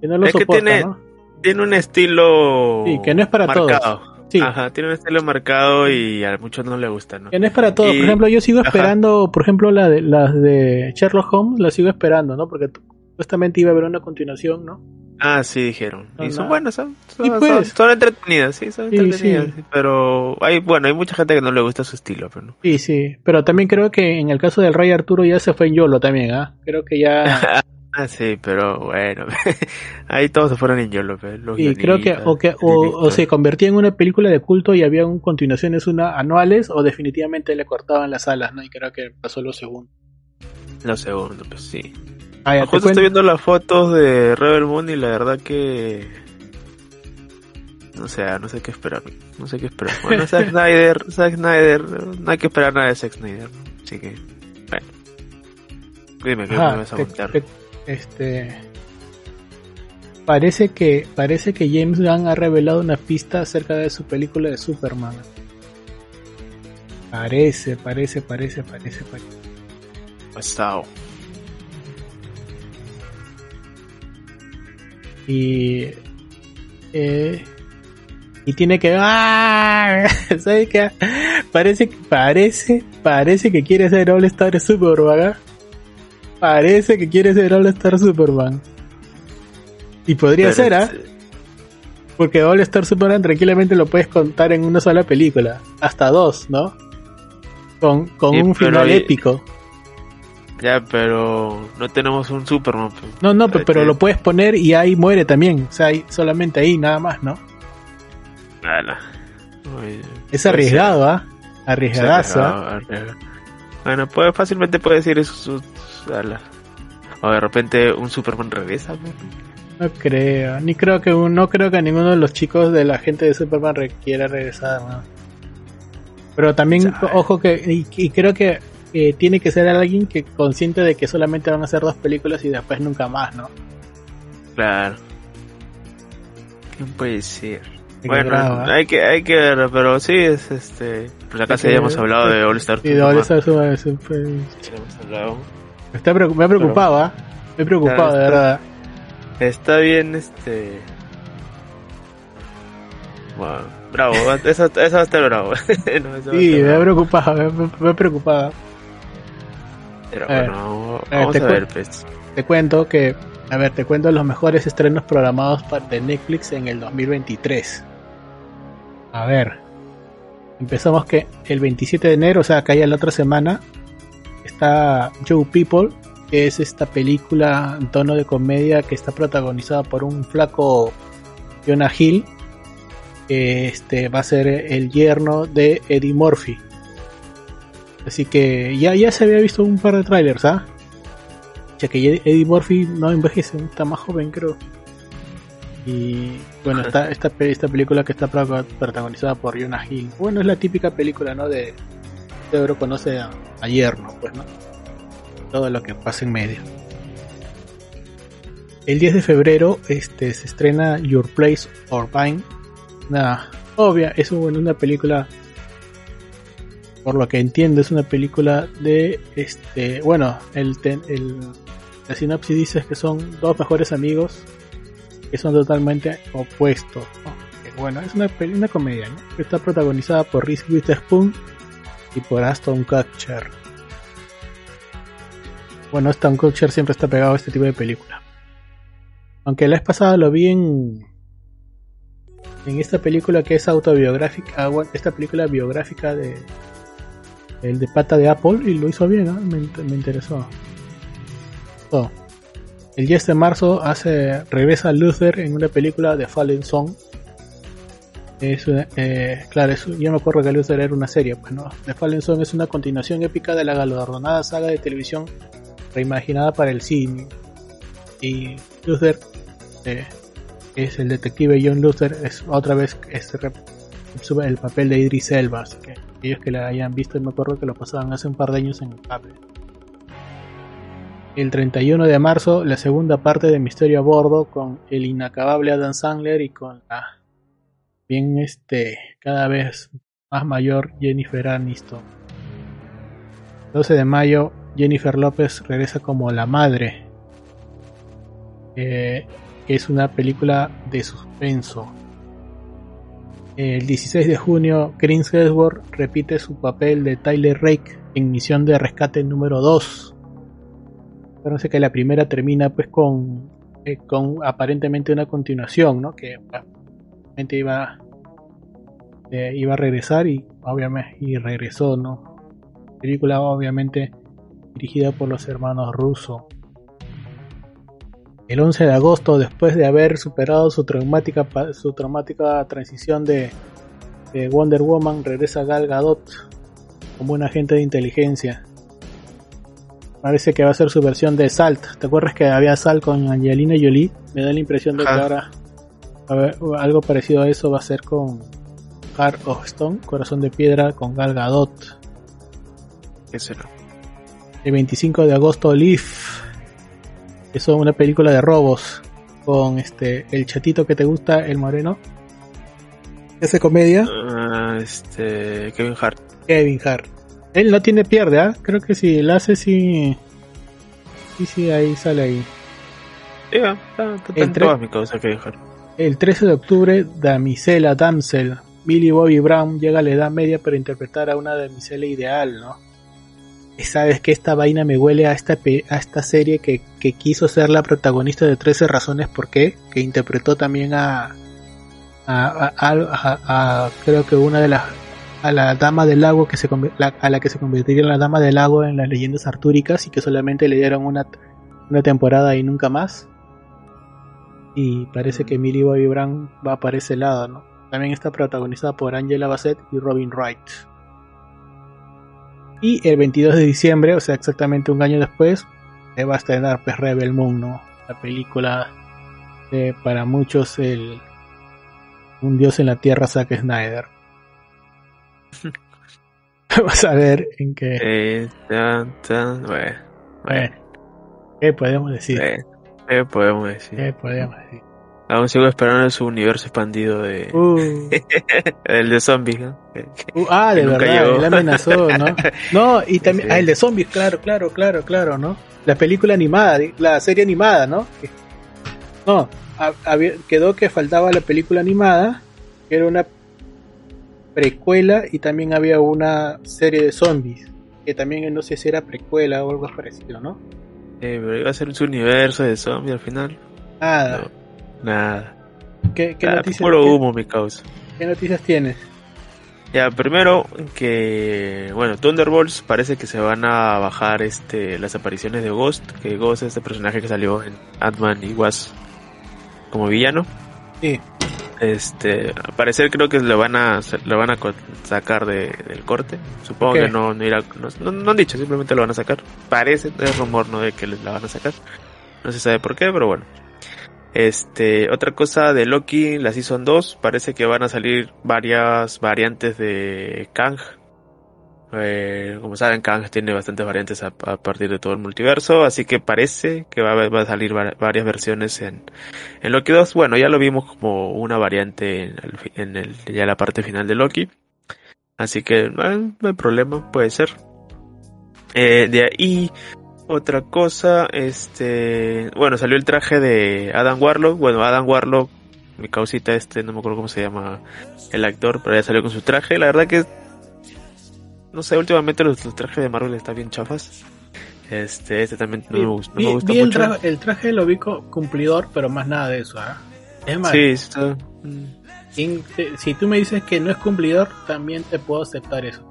que no lo Es que soporta, tiene- ¿no? Tiene un estilo Sí, que no es para marcado. todos. Sí, Ajá, tiene un estilo marcado y a muchos no le gusta, ¿no? no es para todos. Y- Por ejemplo, yo sigo Ajá. esperando, por ejemplo, la de, las de Sherlock Holmes, las sigo esperando, ¿no? Porque supuestamente iba a haber una continuación, ¿no? Ah, sí, dijeron. No, y son buenas, son, pues. son- son entretenidas, sí, son entretenidas. sí. Pero hay, bueno, hay mucha gente que no le gusta su estilo, pero no. Sí, sí. Pero también creo que en el caso del Rey Arturo ya se fue en YOLO también, ¿ah? Creo que ya... Ah, sí, pero bueno, ahí todos se fueron en YOLO, pues, los Y creo que o, que o, o se convertía en una película de culto y había un continuaciones una anuales o definitivamente le cortaban las alas, ¿no? Y creo que pasó lo segundo. Lo segundo, pues sí. Ah, ya, Justo estoy viendo las fotos de Rebel Moon y la verdad que... No sé, no sé qué esperar. No sé qué esperar. Bueno, Zack Snyder, Zack Snyder, no hay que esperar nada de Zack Snyder. ¿no? Así que, bueno. Dime, ¿qué me vas a contar? te- este parece que parece que James Gunn ha revelado una pista acerca de su película de Superman. Parece, parece, parece, parece, parece. Pasado. Y eh, y tiene que ¡Ah! ¿sabes qué? Parece parece parece que quiere ser All Star Superman. ¿ah? Parece que quiere ser All Star Superman. Y podría Pero ser, ¿ah? es- Porque All Star Superman tranquilamente lo puedes contar en una sola película. Hasta dos, ¿no? Con, con Sí, un final épico. Ya, pero no tenemos un Superman. pues. No, no, pero, pero lo puedes poner y ahí muere también. O sea, ahí- solamente ahí, nada más, ¿no? Ala. Uy, Es puede arriesgado, ¿ah? ser. Arriesgadazo, ¿ah? Arriesgado, arriesgado. Bueno, puede, fácilmente puede decir eso. su- su- ala. O de repente un Superman regresa. pues. No creo, ni creo que un- no creo que ninguno de los chicos de la gente de Superman requiera regresar, ¿no? Pero también, ojo que, y, y creo que eh, tiene que ser alguien que consciente de que solamente van a hacer dos películas y después nunca más, ¿no? Claro. ¿Quién puede ser? Bueno, ¿ah? hay que, hay que ver, pero sí es este. Pues acá sí habíamos hablado de All Star. Sí, de All Star Superman, sí, pues, Hemos hablado. Me está me ha preocupado, ¿ah? Me he preocupado, Claro, de verdad. Está bien, este. Bueno, bravo, eso, eso va a estar bravo. No, eso a Sí, estar me ha preocupado, me, me- me ha preocupado. Pero A ver. bueno, A ver, vamos te a cu- ver, pues. Te cuento que, a ver, te cuento los mejores estrenos programados de Netflix en el 2023. A ver, empezamos que el 27 de enero, o sea, que ya la otra semana, está Joe People, que es esta película en tono de comedia que está protagonizada por un flaco Jonah Hill, que este va a ser el yerno de Eddie Murphy. Así que ya, ya se había visto un par de trailers, ¿ah? Ya que Eddie Murphy no envejece, está más joven creo. Y bueno, está esta, esta película que está pro- protagonizada por Jonah Hill. Bueno, es la típica película, ¿no? De Pedro conoce a, a yerno, pues, ¿no? Todo lo que pasa en medio. El 10 de febrero este, se estrena Your Place or Mine. Una obvia, es un- una película por lo que entiendo es una película de este bueno el, el la sinopsis dice que son dos mejores amigos que son totalmente opuestos bueno es una una comedia ¿no? que está protagonizada por Reese Witherspoon y por Aston Kutcher bueno Aston Kutcher siempre está pegado a este tipo de película aunque la vez pasada lo vi en en esta película que es autobiográfica ah, esta película biográfica de el de pata de Apple y lo hizo bien, me, me interesó. Oh. El 10 de marzo hace regresa Luther en una película de Fallen Song. Es, una- eh, claro, es, yo me acuerdo que Luther era una serie, pues no. The Fallen Song es una continuación épica de la galardonada saga de televisión reimaginada para el cine. Y Luther, eh, es el detective John Luther, es otra vez es sube el papel de Idris Elba, así que aquellos que la hayan visto, me acuerdo que lo pasaban hace un par de años en el cable. El 31 de marzo, la segunda parte de Misterio a Bordo con el inacabable Adam Sandler y con la este, cada vez más mayor Jennifer Aniston. 12 de mayo, Jennifer López regresa como la madre, eh, es una película de suspenso. El 16 de junio, Chris Hemsworth repite su papel de Tyler Rake en Misión de Rescate número 2. Parece que la primera termina pues con, eh, con aparentemente una continuación, ¿no? Que iba, eh, iba a regresar y obviamente y regresó, ¿no? Película obviamente dirigida por los hermanos Russo. El 11 de agosto, después de haber superado su traumática, su traumática transición de, de Wonder Woman, regresa Gal Gadot como un agente de inteligencia. Parece que va a ser su versión de Salt. ¿Te acuerdas que había Salt con Angelina Jolie? Me da la impresión de que ahora algo parecido a eso va a ser con Heart of Stone, Corazón de Piedra, con Gal Gadot. ¿Qué será? El 25 de agosto, Leaf eso es una película de robos con este el chatito que te gusta, el moreno. ¿Esa comedia? Uh, este Kevin Hart. Kevin Hart. Él no tiene pierde, ¿ah? Creo que si la hace sí. Sí, sí, ahí sale ahí. Yeah, está, está el, tre- mi causa, Kevin Hart. el 13 de octubre, Damisela Damsel. Millie Bobby Brown llega a la edad media para interpretar a una damisela ideal, ¿no? sabes que esta vaina me huele a esta, a esta serie que, que quiso ser la protagonista de 13 razones por qué, que interpretó también a, a, a, a creo que una de las a la dama del lago que se a la que se convertiría en la dama del lago en las leyendas artúricas y que solamente le dieron una, una temporada y nunca más y parece que Millie Bobby Brown va para ese lado ¿no? También está protagonizada por Angela Bassett y Robin Wright y el 22 de diciembre, o sea, exactamente un año después, se va a estrenar pues, Rebel Moon, ¿no? La película de, para muchos el un dios en la tierra, Zack Snyder. Vamos a ver en qué. Eh, tan, tan, bueno, bueno. ¿Qué podemos decir? Eh, ¿Qué podemos decir? ¿Qué podemos decir? Aún sigo esperando su universo expandido de. Uh. el de zombies, ¿no? Uh, ah, de verdad, él amenazó, ¿no? No, y también. Sí. Ah, el de zombies, claro, claro, claro, claro, ¿no? La película animada, la serie animada, ¿no? No, quedó que faltaba la película animada, que era una precuela, y también había una serie de zombies, que también no sé si era precuela o algo parecido, ¿no? Eh, pero iba a ser su universo de zombies al final. Nada. No. Nada. ¿Qué, qué noticias, puro humo, mi causa. qué noticias tienes? Ya, primero que, bueno, Thunderbolts parece que se van a bajar este las apariciones de Ghost, que Ghost es este personaje que salió en Ant-Man y Wasp como villano. Sí. Este, al parecer creo que lo van a lo van a sacar de, del corte. Supongo que no no irá no, no- han dicho, simplemente lo van a sacar. Parece es rumor no de que la van a sacar. No se sabe por qué, pero bueno. Este, otra cosa de Loki, la Season 2, parece que van a salir varias variantes de Kang. Eh, como saben, Kang tiene bastantes variantes a, partir de todo el multiverso, así que parece que va a, salir va- varias versiones en, en Loki 2. Bueno, ya lo vimos como una variante en ya la parte final de Loki. Así que no, no hay problema, puede ser. Eh, de ahí, otra cosa, este, bueno, salió el traje de Adam Warlock. Bueno, Adam Warlock, mi causita este, no me acuerdo cómo se llama el actor, pero ya salió con su traje. La verdad que, no sé, últimamente los, los trajes de Marvel están bien chafas. Este, este también no me gusta, no vi, me gusta vi el, mucho. traje, el traje lo vi cumplidor, pero más nada de eso, ¿ah? Es más, Sí, está, mm, sin- te- si tú me dices que no es cumplidor, también te puedo aceptar eso.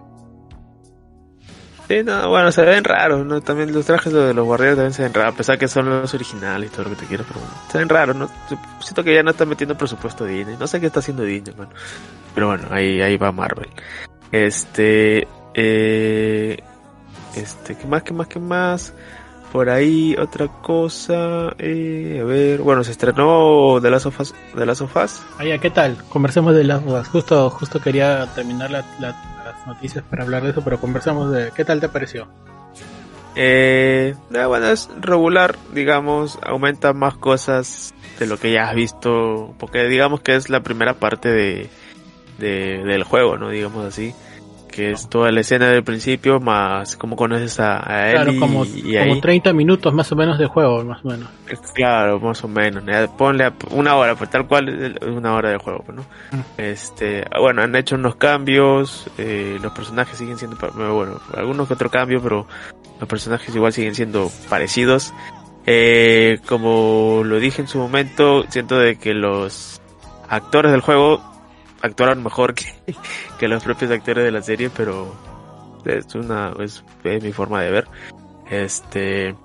Sí, no, bueno, se ven raros, ¿no? También los trajes de los guardianes también se ven raros, a pesar que son los originales y todo lo que te quieras, pero bueno, se ven raros, ¿no? Siento que ya no está metiendo presupuesto Disney, no sé qué está haciendo Disney, bueno. Pero bueno, ahí, ahí va Marvel. Este, eh, este, ¿qué más, qué más, qué más? Por ahí, otra cosa, eh, a ver, bueno, se estrenó The Last of Us, The Last of Us. Oye, ¿qué tal? Conversemos de las dudas. Justo, justo quería terminar la- las noticias para hablar de eso, pero conversamos de qué tal te pareció. Eh, bueno, es regular, digamos, aumenta más cosas de lo que ya has visto, porque digamos que es la primera parte de, del juego, ¿no? Digamos así que es toda la escena del principio más como conoces a, a él Claro, y, como, y como ahí 30 minutos más o menos de juego, más o menos. claro más o menos ¿no? ponle a- una hora pues tal cual es una hora de juego pues, ¿no? Mm. este bueno han hecho unos cambios eh, los personajes siguen siendo pa- bueno algunos que otro cambio pero los personajes igual siguen siendo parecidos eh, como lo dije en su momento siento de que los actores del juego actuaron mejor que, que los propios actores de la serie, pero es una es, mi forma de ver. Este,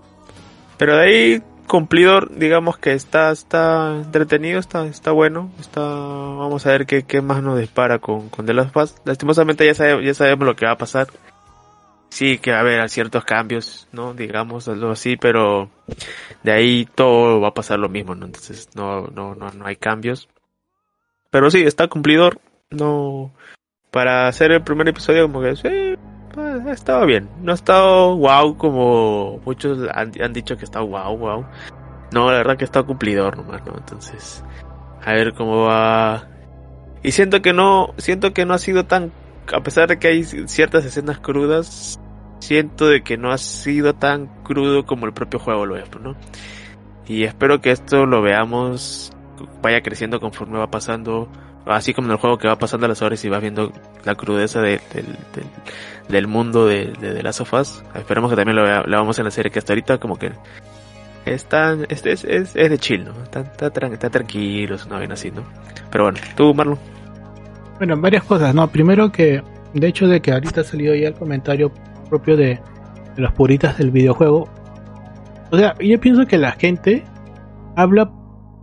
pero de ahí cumplidor, digamos que está está entretenido, está está bueno, está vamos a ver qué, qué más nos dispara con con The Last of. Lastimosamente ya sabemos, ya sabemos lo que va a pasar. Sí, que va a haber ciertos cambios, ¿no? Digamos algo así, pero de ahí todo va a pasar lo mismo. Entonces no no no no hay cambios. Pero sí, está cumplidor. No. Para hacer el primer episodio, como que pues, ha estado bien. No ha estado wow como muchos han, han dicho que está wow, wow. No, la verdad que está cumplidor nomás, ¿no? Entonces, a ver cómo va. Y siento que no, siento que no ha sido tan, a pesar de que hay ciertas escenas crudas, siento de que no ha sido tan crudo como el propio juego lo es, ¿no? Y espero que esto lo veamos vaya creciendo conforme va pasando, así como en el juego que va pasando las horas y vas viendo la crudeza de- del, mundo de, of Us. Esperemos que también lo, lo vamos en la serie que hasta ahorita como que es tan, es, es, es, de chill, ¿no? Está, está, está tranquilo, es así, ¿no? Pero bueno, tú Marlon. Bueno, varias cosas, ¿no? Primero que, de hecho, de que ahorita ha salido ya el comentario propio de, de los puritas del videojuego. O sea, yo pienso que la gente habla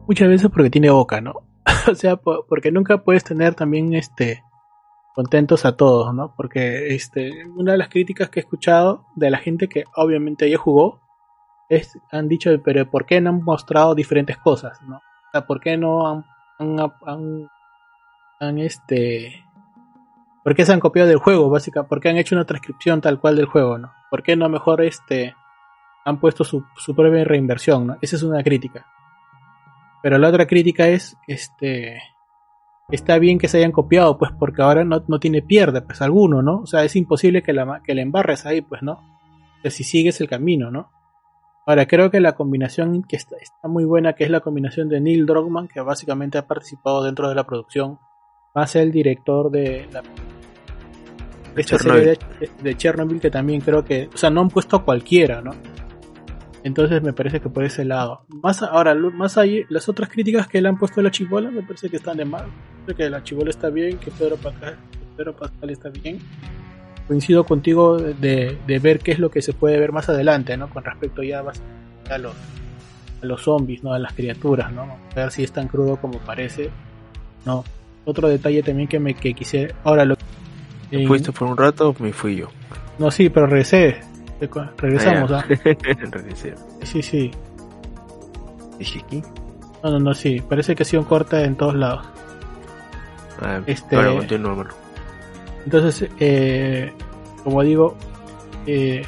muchas veces porque tiene boca, ¿no? o sea, po- porque nunca puedes tener también, este, contentos a todos, ¿no? Porque, este, una de las críticas que he escuchado de la gente que obviamente ya jugó, es, han dicho, pero ¿por qué no han mostrado diferentes cosas, ¿no? O sea, ¿por qué no han, han, han han este ¿Por qué se han copiado del juego, básicamente? ¿Por qué han hecho una transcripción tal cual del juego, no? ¿Por qué no mejor este han puesto su, su propia reinversión, no? Esa es una crítica. Pero la otra crítica es, este, está bien que se hayan copiado, pues porque ahora no, no tiene pierde, pues alguno, ¿no? O sea, es imposible que la, que la embarres ahí, pues, ¿no? O sea, si sigues el camino, ¿no? Ahora, creo que la combinación que está, está muy buena, que es la combinación de Neil Druckmann, que básicamente ha participado dentro de la producción, más el director de la De esta Chernobyl. serie de, de Chernobyl que también creo que, o sea, no han puesto a cualquiera, ¿no? Entonces me parece que por ese lado. Más ahora, más ahí, las otras críticas que le han puesto a la chibola me parece que están de mal. Creo que la chibola está bien, que Pedro Pascal, Pedro Pascal está bien. Coincido contigo de, de ver qué es lo que se puede ver más adelante, ¿no? Con respecto ya a los, a los zombies, ¿no? A las criaturas, ¿no? A ver si es tan crudo como parece. No. Otro detalle también que me que quise. Ahora lo. en- ¿Fuiste por un rato o me fui yo? no, sí, pero regresé. Regresamos, Ah. Sí, sí. Dije aquí. No, no, no, sí. Parece que ha sido un corte en todos lados. Ah, Este- Ahora. Entonces, eh, como digo, eh,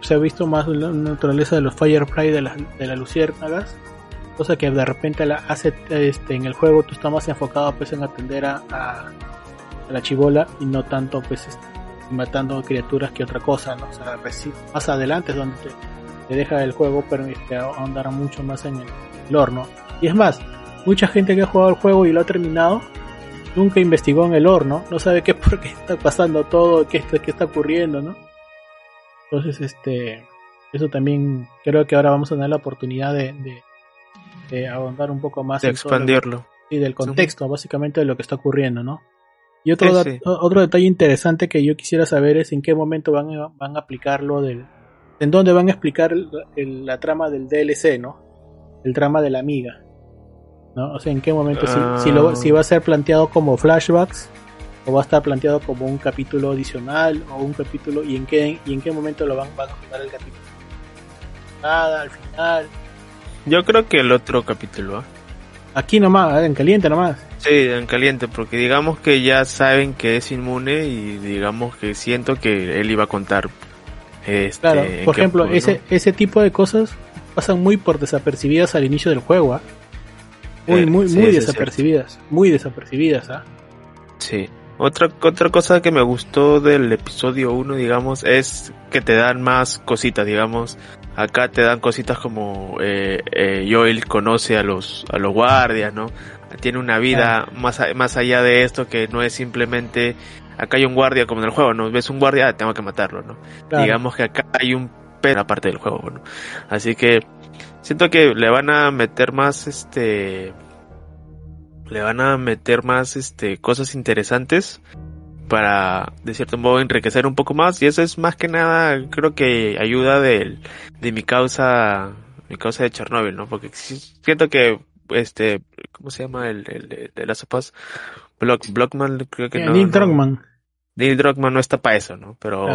se, ha, visto más la naturaleza de los Firefly de las de las luciérnagas. Cosa que de repente la hace este, en el juego tú estás más enfocado pues en atender a, a, a la chivola y no tanto pues este, matando criaturas que otra cosa, ¿no? O sea, reci- más adelante es donde te, te deja el juego permite ahondar mucho más en el lore, ¿no? Y es más, mucha gente que ha jugado el juego y lo ha terminado nunca investigó en el lore, ¿no? No sabe qué por qué está pasando todo, qué, está- qué está ocurriendo, ¿no? Entonces, este, eso también creo que ahora vamos a tener la oportunidad de, de, de ahondar un poco más De en expandirlo. y del contexto básicamente de lo que está ocurriendo, ¿no? Y otro, otro detalle interesante que yo quisiera saber es en qué momento van a, van a aplicar lo del... En dónde van a explicar el- el- la trama del DLC, ¿no? El trama de la amiga. ¿No? O sea, en qué momento, si- Ah. si, lo- si va a ser planteado como flashbacks o va a estar planteado como un capítulo adicional o un capítulo y en qué y en qué momento lo van, van a jugar el capítulo. Nada, al final. Yo creo que el otro capítulo, ¿ah? Aquí nomás, en caliente nomás. Sí, en caliente, porque digamos que ya saben que es inmune y digamos que siento que él iba a contar. Este, Claro, por ejemplo, pudo, ese, ¿no? ese tipo de cosas pasan muy por desapercibidas al inicio del juego, ¿ah? Muy, Eh, muy, sí, muy es desapercibidas, muy desapercibidas, ¿ah? Sí, Sí. Otra, otra cosa que me gustó del episodio 1, digamos, es que te dan más cositas, digamos. Acá te dan cositas como eh, eh, Joel conoce a los, a los guardias, ¿no? Tiene una vida más, más allá de esto que no es simplemente acá hay un guardia como en el juego, ¿no? Ves un guardia, ah, tengo que matarlo, ¿no? Digamos que acá hay un perro aparte del juego, ¿no? Así que siento que le van a meter más este le van a meter más este cosas interesantes para de cierto modo enriquecer un poco más y eso es más que nada creo que ayuda de, de mi causa mi causa de Chernobyl no porque siento que este cómo se llama el, el de, las sopas Block, Blockman creo que no Neil Druckmann Neil Druckmann no está para eso no pero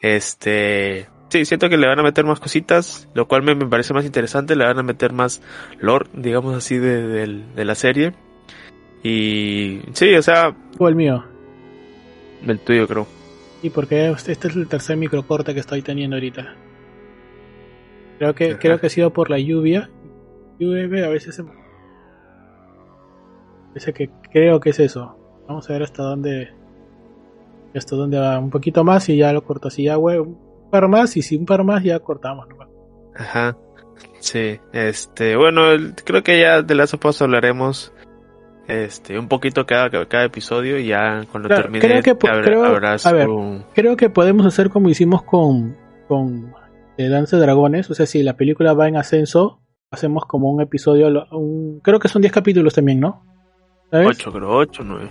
este sí, siento que le van a meter más cositas, lo cual me, me, parece más interesante, le van a meter más lore, digamos así, de, de, de la serie. Y sí, o sea... O el mío. El tuyo, creo. Y porque este, este es el tercer microcorte que estoy teniendo ahorita. Creo que, creo que ha sido por la lluvia. Llueve, a veces se... Dice que creo que es eso. Vamos a ver hasta dónde... Hasta dónde va. Un poquito más y ya lo corto así. Ya, güey, un par más y si un par más ya cortamos. ¿no? Ajá. Sí, este... Bueno, creo que ya de las sopas hablaremos este un poquito cada, cada episodio y ya cuando claro, termine creo que, habrá, creo, habrás a ver, creo que podemos hacer como hicimos con con eh, Danza de Dragones o sea si la película va en ascenso hacemos como un episodio un, creo que son 10 capítulos también ¿no? ¿Sabes? 8 creo 8 9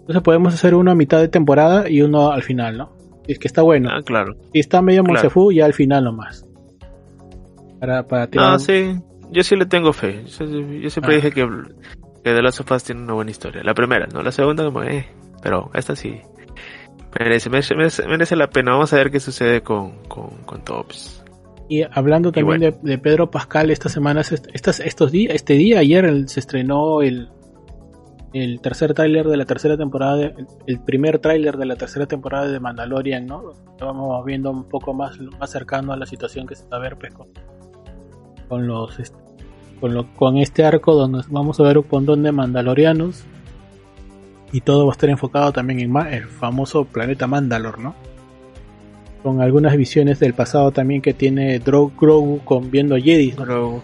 entonces podemos hacer uno a mitad de temporada y uno al final ¿no? Es que está bueno ah, claro si está medio claro. Monsefu ya al final nomás para, para tirar ah sí yo sí le tengo fe yo, yo siempre ah. dije que que The Last of Us tiene una buena historia. La primera, no la segunda como eh, pero esta sí merece, merece, merece la pena. Vamos a ver qué sucede con, con, con Tops. Y hablando también y bueno. de, de, Pedro Pascal, estas semanas, estas, estos días, este día, ayer el, se estrenó el, el tercer tráiler de la tercera temporada, de, el, el, primer tráiler de la tercera temporada de Mandalorian, ¿no? Vamos viendo un poco más, más cercano a la situación que se está a ver pues, con, con los este, con, lo, con este arco donde vamos a ver un montón de mandalorianos y todo va a estar enfocado también en el famoso planeta Mandalor, ¿no? Con algunas visiones del pasado también que tiene Drow Grogu con viendo Jedi. ¿no? Grogu.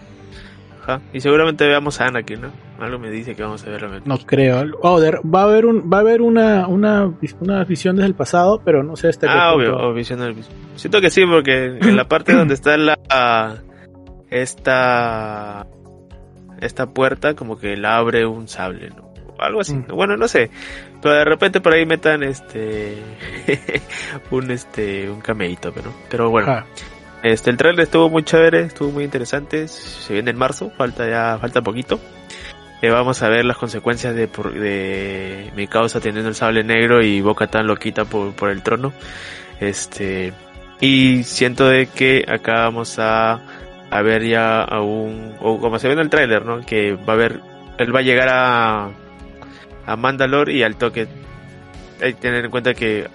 Ajá. Y seguramente veamos a Anakin, ¿no? Algo me dice que vamos a ver realmente. No creo. Oh, va a haber un, va a haber una, una, una visión desde el pasado, pero no sé hasta Ah, obvio, o visión del Siento que sí, porque en la parte donde está la esta esta puerta como que la abre un sable, ¿no? Algo así. Mm. Bueno, no sé. Pero de repente por ahí metan este un este un cameíto, pero pero bueno. Ah. Este el trailer estuvo muy chévere, estuvo muy interesante. Se viene en marzo, falta ya falta poquito. Eh, vamos a ver las consecuencias de, de mi causa teniendo el sable negro y Boca tan loquita por, por el trono. Este y siento de que acá vamos a a ver ya a un o como se ve en el tráiler, ¿no? Que va a haber él va a llegar a a Mandalore y al toque hay que tener en cuenta que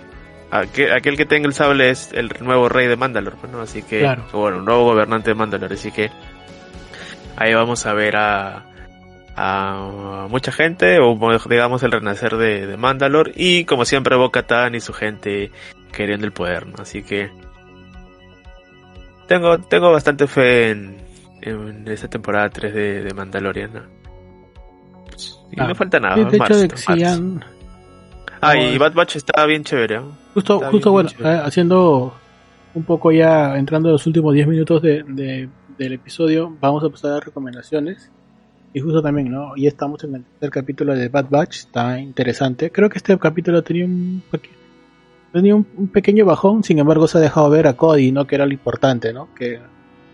aquel, aquel que tenga el sable es el nuevo rey de Mandalore, ¿no? Así que claro. bueno, un nuevo gobernante de Mandalore, así que ahí vamos a ver a a mucha gente o digamos el renacer de, de Mandalore y como siempre Bo-Katan y su gente queriendo el poder, ¿no? Así que tengo, tengo bastante fe en, en esta temporada 3 de, de Mandalorian. ¿no? Y ah, no falta nada. De, de hecho, decían... Ah, y Bad Batch estaba bien chévere. ¿no? Justo, Está justo bien, bueno, bien eh, haciendo un poco ya, entrando en los últimos 10 minutos de, de, del episodio, vamos a pasar a recomendaciones. Y justo también, ¿no? Ya estamos en el tercer capítulo de Bad Batch, está interesante. Creo que este capítulo tenía un tenía un, un, pequeño bajón, sin embargo se ha dejado ver a Cody, ¿no? Que era lo importante, ¿no? Que,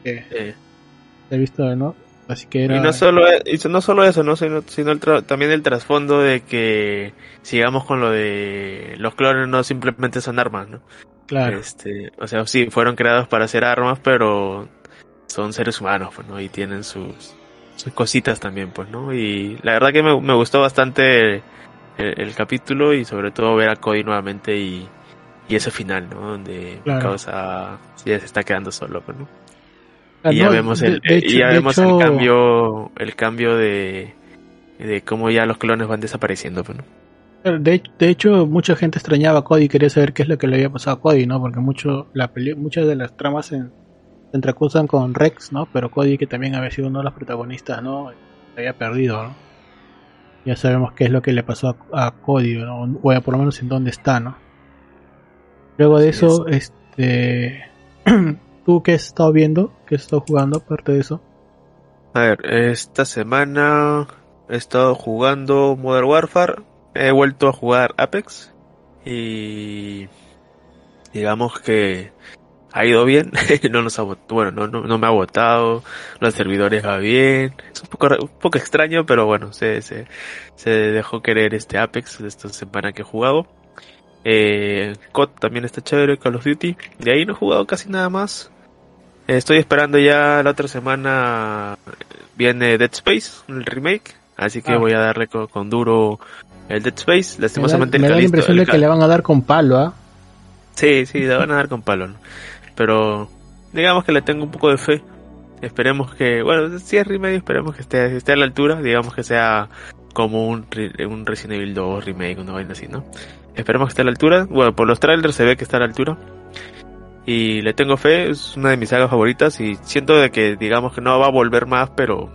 que Sí. he visto, ¿no? Así que era... Y no solo, y no solo eso, ¿no? sino, sino el tra- también el trasfondo de que sigamos con lo de los clones no simplemente son armas, ¿no? Claro, Este, o sea, sí, fueron creados para hacer armas, pero son seres humanos, pues, ¿no? Y tienen sus, sus cositas también, pues, ¿no? Y la verdad que me, me gustó bastante el, el capítulo y sobre todo ver a Cody nuevamente y, y ese final, ¿no? Donde Claro. causa ya se está quedando solo, pues, ¿no? Ah, y ya no, vemos el, de hecho- y ya vemos hecho- el cambio, el cambio de, de cómo ya los clones van desapareciendo, pues, ¿no? De, de, hecho, mucha gente extrañaba a Cody y quería saber qué es lo que le había pasado a Cody, ¿no? Porque mucho, la muchas de las tramas se, entrecruzan con Rex, ¿no? Pero Cody, que también había sido uno de los protagonistas, ¿no? Se había perdido, ¿no? Ya sabemos qué es lo que le pasó a, a Cody, ¿no? O por lo menos en dónde está, ¿no? Luego de eso, este... ¿Tú qué has estado viendo? ¿Qué has estado jugando aparte de eso? A ver, esta semana he estado jugando Modern Warfare, he vuelto a jugar Apex y digamos que ha ido bien, no nos ha bueno, no, no, no, me ha votado, los servidores va bien, es un poco, un poco extraño, pero bueno, se, se, se dejó querer este Apex esta semana que he jugado. Eh, COD también está chévere, Call of Duty, de ahí no he jugado casi nada más. Estoy esperando ya la otra semana viene Dead Space, el remake, así que ah. voy a darle con, duro el Dead Space. Lastimosamente me da, me da la impresión de que le van a dar con palo, ¿ah? Sí, sí, le van a dar con palo. Pero digamos que le tengo un poco de fe. Esperemos que, bueno, si es remake, esperemos que esté, esté a la altura. Digamos que sea como un, un Resident Evil 2 remake, una vaina así, ¿no? Esperemos que esté a la altura. Bueno, por los trailers se ve que está a la altura y le tengo fe, es una de mis sagas favoritas y siento de que digamos que no va a volver más, pero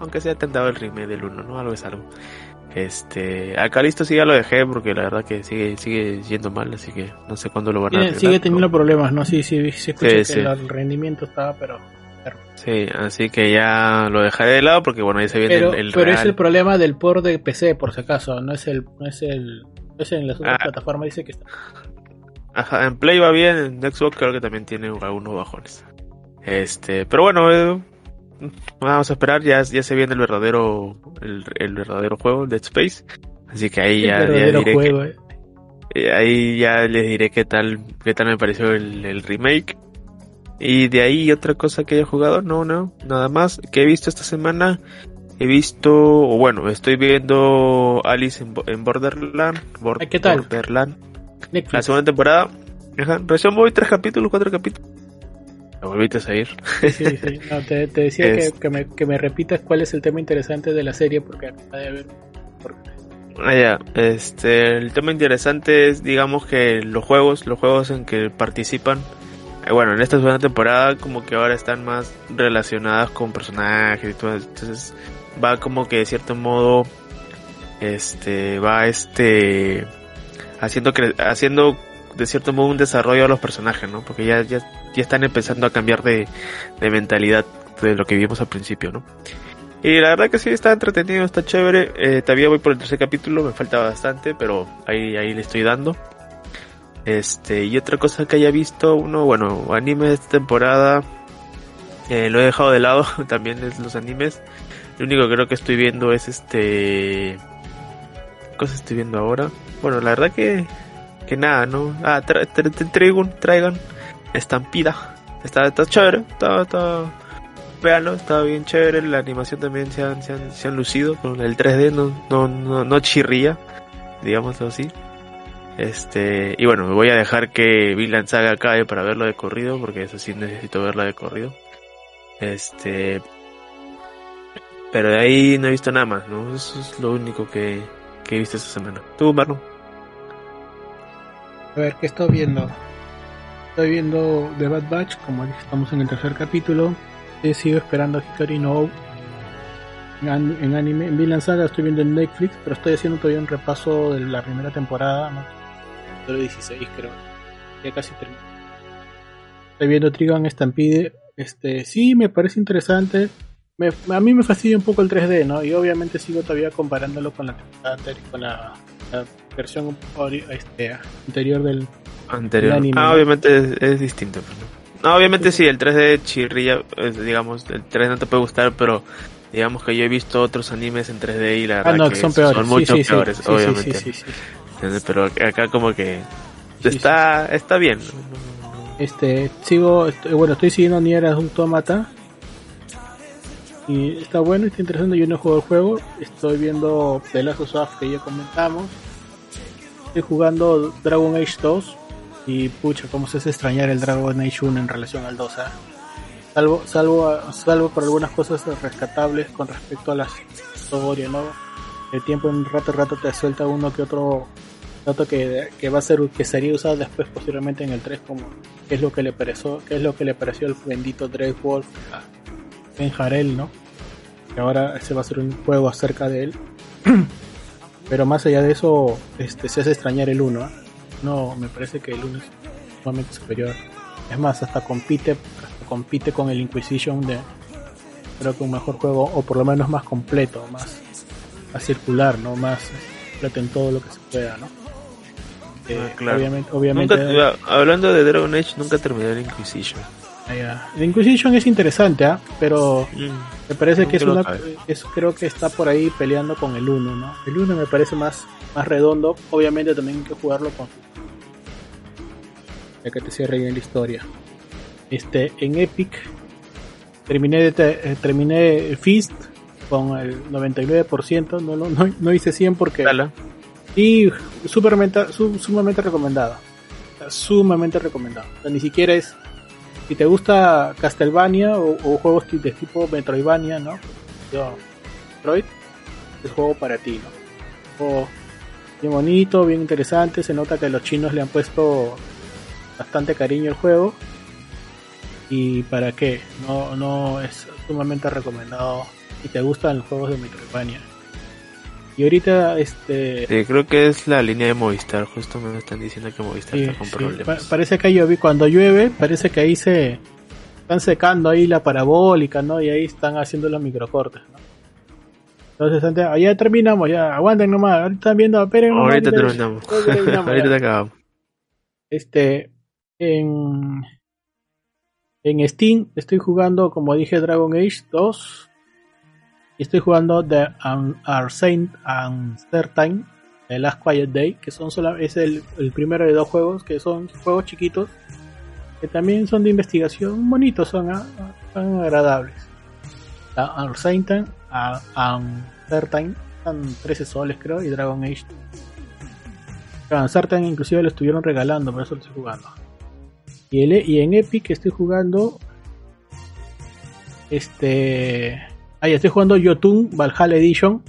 aunque sea tentado el remake del 1, ¿no? Algo es algo. Este, a Calisto sí ya lo dejé porque la verdad que sigue sigue yendo mal, así que no sé cuándo lo van a arreglar. Sigue teniendo problemas, ¿no? Sí, sí, sí, escuché que el rendimiento estaba, pero... Sí, así que ya lo dejaré de lado porque bueno, ahí se viene pero, el, Pero es el problema del port de PC, por si acaso, no es el... No es el no es en las otras ah. plataformas, dice que está... Ajá, en Play va bien, en Xbox creo que también tiene algunos bajones. Este, pero bueno, eh, vamos a esperar, ya, ya se viene el verdadero, el, el verdadero juego, Dead Space. Así que ahí ya, diré juego, eh. Eh, ahí ya les diré qué tal, qué tal me pareció el, el, remake. Y de ahí otra cosa que haya jugado, no, no, nada más que he visto esta semana. He visto, o bueno, estoy viendo Alice en, en Borderland. ¿Qué tal? Borderland. La segunda temporada. Recién voy tres capítulos, cuatro capítulos. Me volviste a ir. Sí, sí, te, decía que, me, que me repitas cuál es el tema interesante de la serie porque acaba de ver. Ah, ya. Este, el tema interesante es, digamos que los juegos, los juegos en que participan, eh, bueno, en esta segunda temporada como que ahora están más relacionadas con personajes y todo, entonces va como que de cierto modo, este, va este, haciendo haciendo de cierto modo un desarrollo a los personajes, ¿no? Porque ya, ya, ya están empezando a cambiar de, de mentalidad de lo que vimos al principio, ¿no? Y la verdad que sí, está entretenido, está chévere. Eh, todavía voy por el tercer capítulo, me falta bastante, pero ahí, ahí le estoy dando. Este, y otra cosa que haya visto, uno, bueno, anime de esta temporada, eh, lo he dejado de lado, también es los animes. Lo único que creo que estoy viendo es este... ¿Qué cosa estoy viendo ahora? Bueno, la verdad que, que nada, ¿no? Ah, traigan, traigan estampida. Está, está chévere, está, está, véanlo, está bien chévere. La animación también se han, se han, se han lucido con el 3D, no, no, no, no chirría, digamos así. Este, y bueno, me voy a dejar que Vinland Saga acabe para verlo de corrido, porque eso sí necesito verla de corrido. Este, pero de ahí no he visto nada más, ¿no? Eso es lo único que, que he visto esta semana. ¿Tú, Marlon? A ver, ¿qué estoy viendo? Estoy viendo The Bad Batch, como dije, estamos en el tercer capítulo. He sigo esperando a Hikari no en, anime. En Vinland Saga estoy viendo en Netflix, pero estoy haciendo todavía un repaso de la primera temporada, ¿no? 16 creo. Ya casi termino. Estoy viendo Trigon Stampede. Este, sí, me parece interesante. Me, a mí me fastidia un poco el 3D, ¿no? Y obviamente sigo todavía comparándolo con la, con la versión este, anterior del anterior. Anime, ah, obviamente es, distinto. No, obviamente sí, el 3D chirrilla, digamos, el 3D no te puede gustar, pero digamos que yo he visto otros animes en 3D y la ah, verdad que son, peores. son mucho peores, obviamente. Pero acá como que está está bien. Este, sigo, bueno, estoy siguiendo Nier Automata y está bueno, está interesante. Yo no juego el juego, estoy viendo The Last of que ya comentamos estoy jugando Dragon Age 2 y pucha, cómo se hace extrañar el Dragon Age 1 en relación al 2. ¿eh? Salvo, salvo, salvo por algunas cosas rescatables con respecto a la historia, ¿no? el tiempo en rato a rato te suelta uno que otro dato que, que va a ser que sería usado después posteriormente en el 3 como qué es lo que le pareció qué es lo que le pareció al bendito Drake Wolf a Ben Jarel no que ahora se va a hacer un juego acerca de él pero más allá de eso este se hace extrañar el 1 ¿eh? no me parece que el 1 es sumamente superior es más hasta compite hasta compite con el Inquisition de creo que un mejor juego o por lo menos más completo más, más circular no más completo en todo lo que se pueda no eh, Ah, claro. obviamente, obviamente Nunca- hablando de Dragon Age, nunca terminé el Inquisition. Ah, ya. The Inquisition es interesante, ¿ah? pero me parece que es una, es, creo que está por ahí peleando con el 1, ¿no? El 1 me parece más, más redondo, obviamente también hay que jugarlo con ya que te cierre bien la historia. Este, en Epic terminé de te- eh, terminé Fist con el 99%, no, lo- no, no hice 100 porque y supermente, su- sumamente recomendado. Sumamente recomendado. O sea, ni siquiera es. Si te gusta Castlevania o, o juegos de tipo Metroidvania, ¿no? Yo, Metroid, es juego para ti, ¿no? Juego bien bonito, bien interesante. Se nota que los chinos le han puesto bastante cariño al juego. Y para qué, no, no es sumamente recomendado si te gustan los juegos de Metroidvania. Y ahorita, este. Sí, creo que es la línea de Movistar. Justo me están diciendo que Movistar Sí, está con sí, problemas. pa- parece que llueve, cuando llueve, parece que ahí se están secando ahí la parabólica, ¿no? Y ahí están haciendo los microcortes, ¿no? Entonces, antes, ah, ya terminamos, ya, aguanten nomás, ahorita están viendo, esperen Ahorita ahorita- terminamos. ahorita terminamos, Ahorita ya. acabamos. Este, en, en Steam estoy jugando, como dije, Dragon Age 2. Y estoy jugando The Un- Arsane Uncertain, The Last Quiet Day, que son sola- es el, el primero de dos juegos, que son juegos chiquitos, que también son de investigación, bonitos, son, son agradables. The Uncertain, Uncertain, son 13 soles creo, y Dragon Age Sartan inclusive lo estuvieron regalando, por eso lo estoy jugando. Y en Epic estoy jugando. Este. Ah, ya estoy jugando Yotun Valhalla Edition.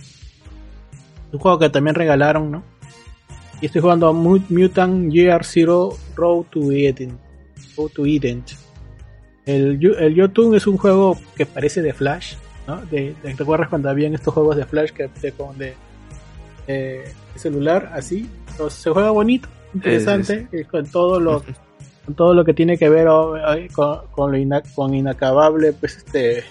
Un juego que también regalaron, ¿no? Y estoy jugando Mu- Mutant Year Zero Road to Eden. Road to Eden. El, el Yotun es un juego que parece de Flash, ¿no? De, de- ¿Te acuerdas cuando habían estos juegos de Flash que de, con- de, eh, de celular así? Entonces, se juega bonito, interesante, con todo lo con todo lo que tiene que ver eh, con, con lo ina- con inacabable, pues este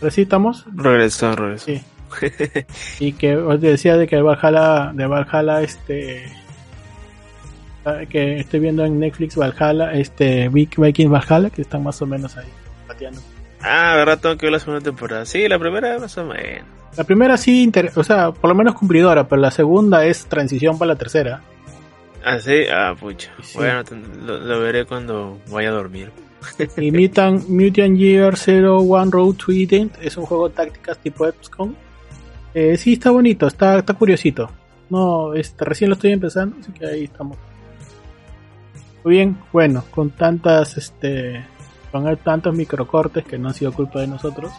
recitamos, Regresó, regresó. sí. y que os decía de que Valhalla, de Valhalla, este que estoy viendo en Netflix Valhalla, este Vic- Vikings Valhalla, que están más o menos ahí pateando. Ah, verdad, tengo que ver la segunda temporada. Sí, la primera más o menos. La primera sí, inter- o sea, por lo menos cumplidora, pero la segunda es transición para la tercera. Ah, sí, ah, pucha. Sí. Bueno, lo, lo veré cuando vaya a dormir. Y Mutant, Mutant Year Zero One Road to Eden es un juego de tácticas tipo XCOM. Eh, sí, está bonito, está, está curiosito. No, este, recién lo estoy empezando, así que ahí estamos. Muy bien, bueno, con tantas, este, con tantos microcortes que no han sido culpa de nosotros,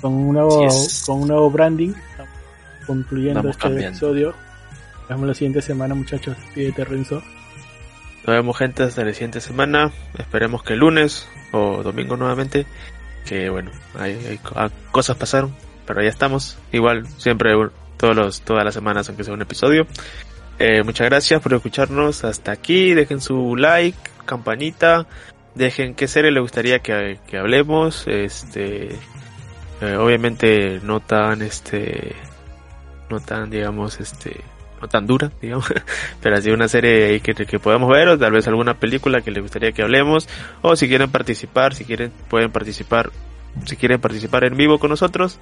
con un nuevo, Yes. con un nuevo branding, estamos concluyendo Estamos este cambiando. episodio. Nos vemos la siguiente semana, muchachos. Pídete Renzo. Nos vemos gente hasta la siguiente semana. Esperemos que el lunes o domingo nuevamente. Que bueno, hay, ah, cosas pasaron, pero ya estamos. Igual, siempre, todos los, todas las semanas, aunque sea un episodio. Eh, muchas gracias por escucharnos hasta aquí. Dejen su like, campanita. Dejen qué serie le gustaría que, que hablemos. Este, eh, obviamente no tan, este, no tan, digamos, este, no tan dura, digamos pero así una serie que, que podamos ver o tal vez alguna película que les gustaría que hablemos o si quieren participar, si quieren pueden participar, si quieren participar en vivo con nosotros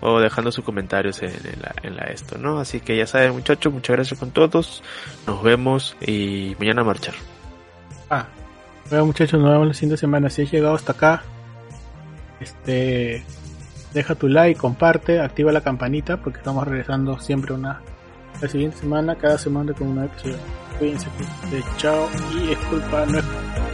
o dejando sus comentarios en, en la esto, ¿no? Así que ya saben muchachos, muchas gracias con todos, nos vemos y mañana a marchar. Ah, bueno muchachos, nos vemos la siguiente semana. Si has llegado hasta acá, este, deja tu like, comparte, activa la campanita porque estamos regresando siempre una la siguiente semana, cada semana con un nuevo episodio. Cuídense, cuídense, chao y es culpa nuestra.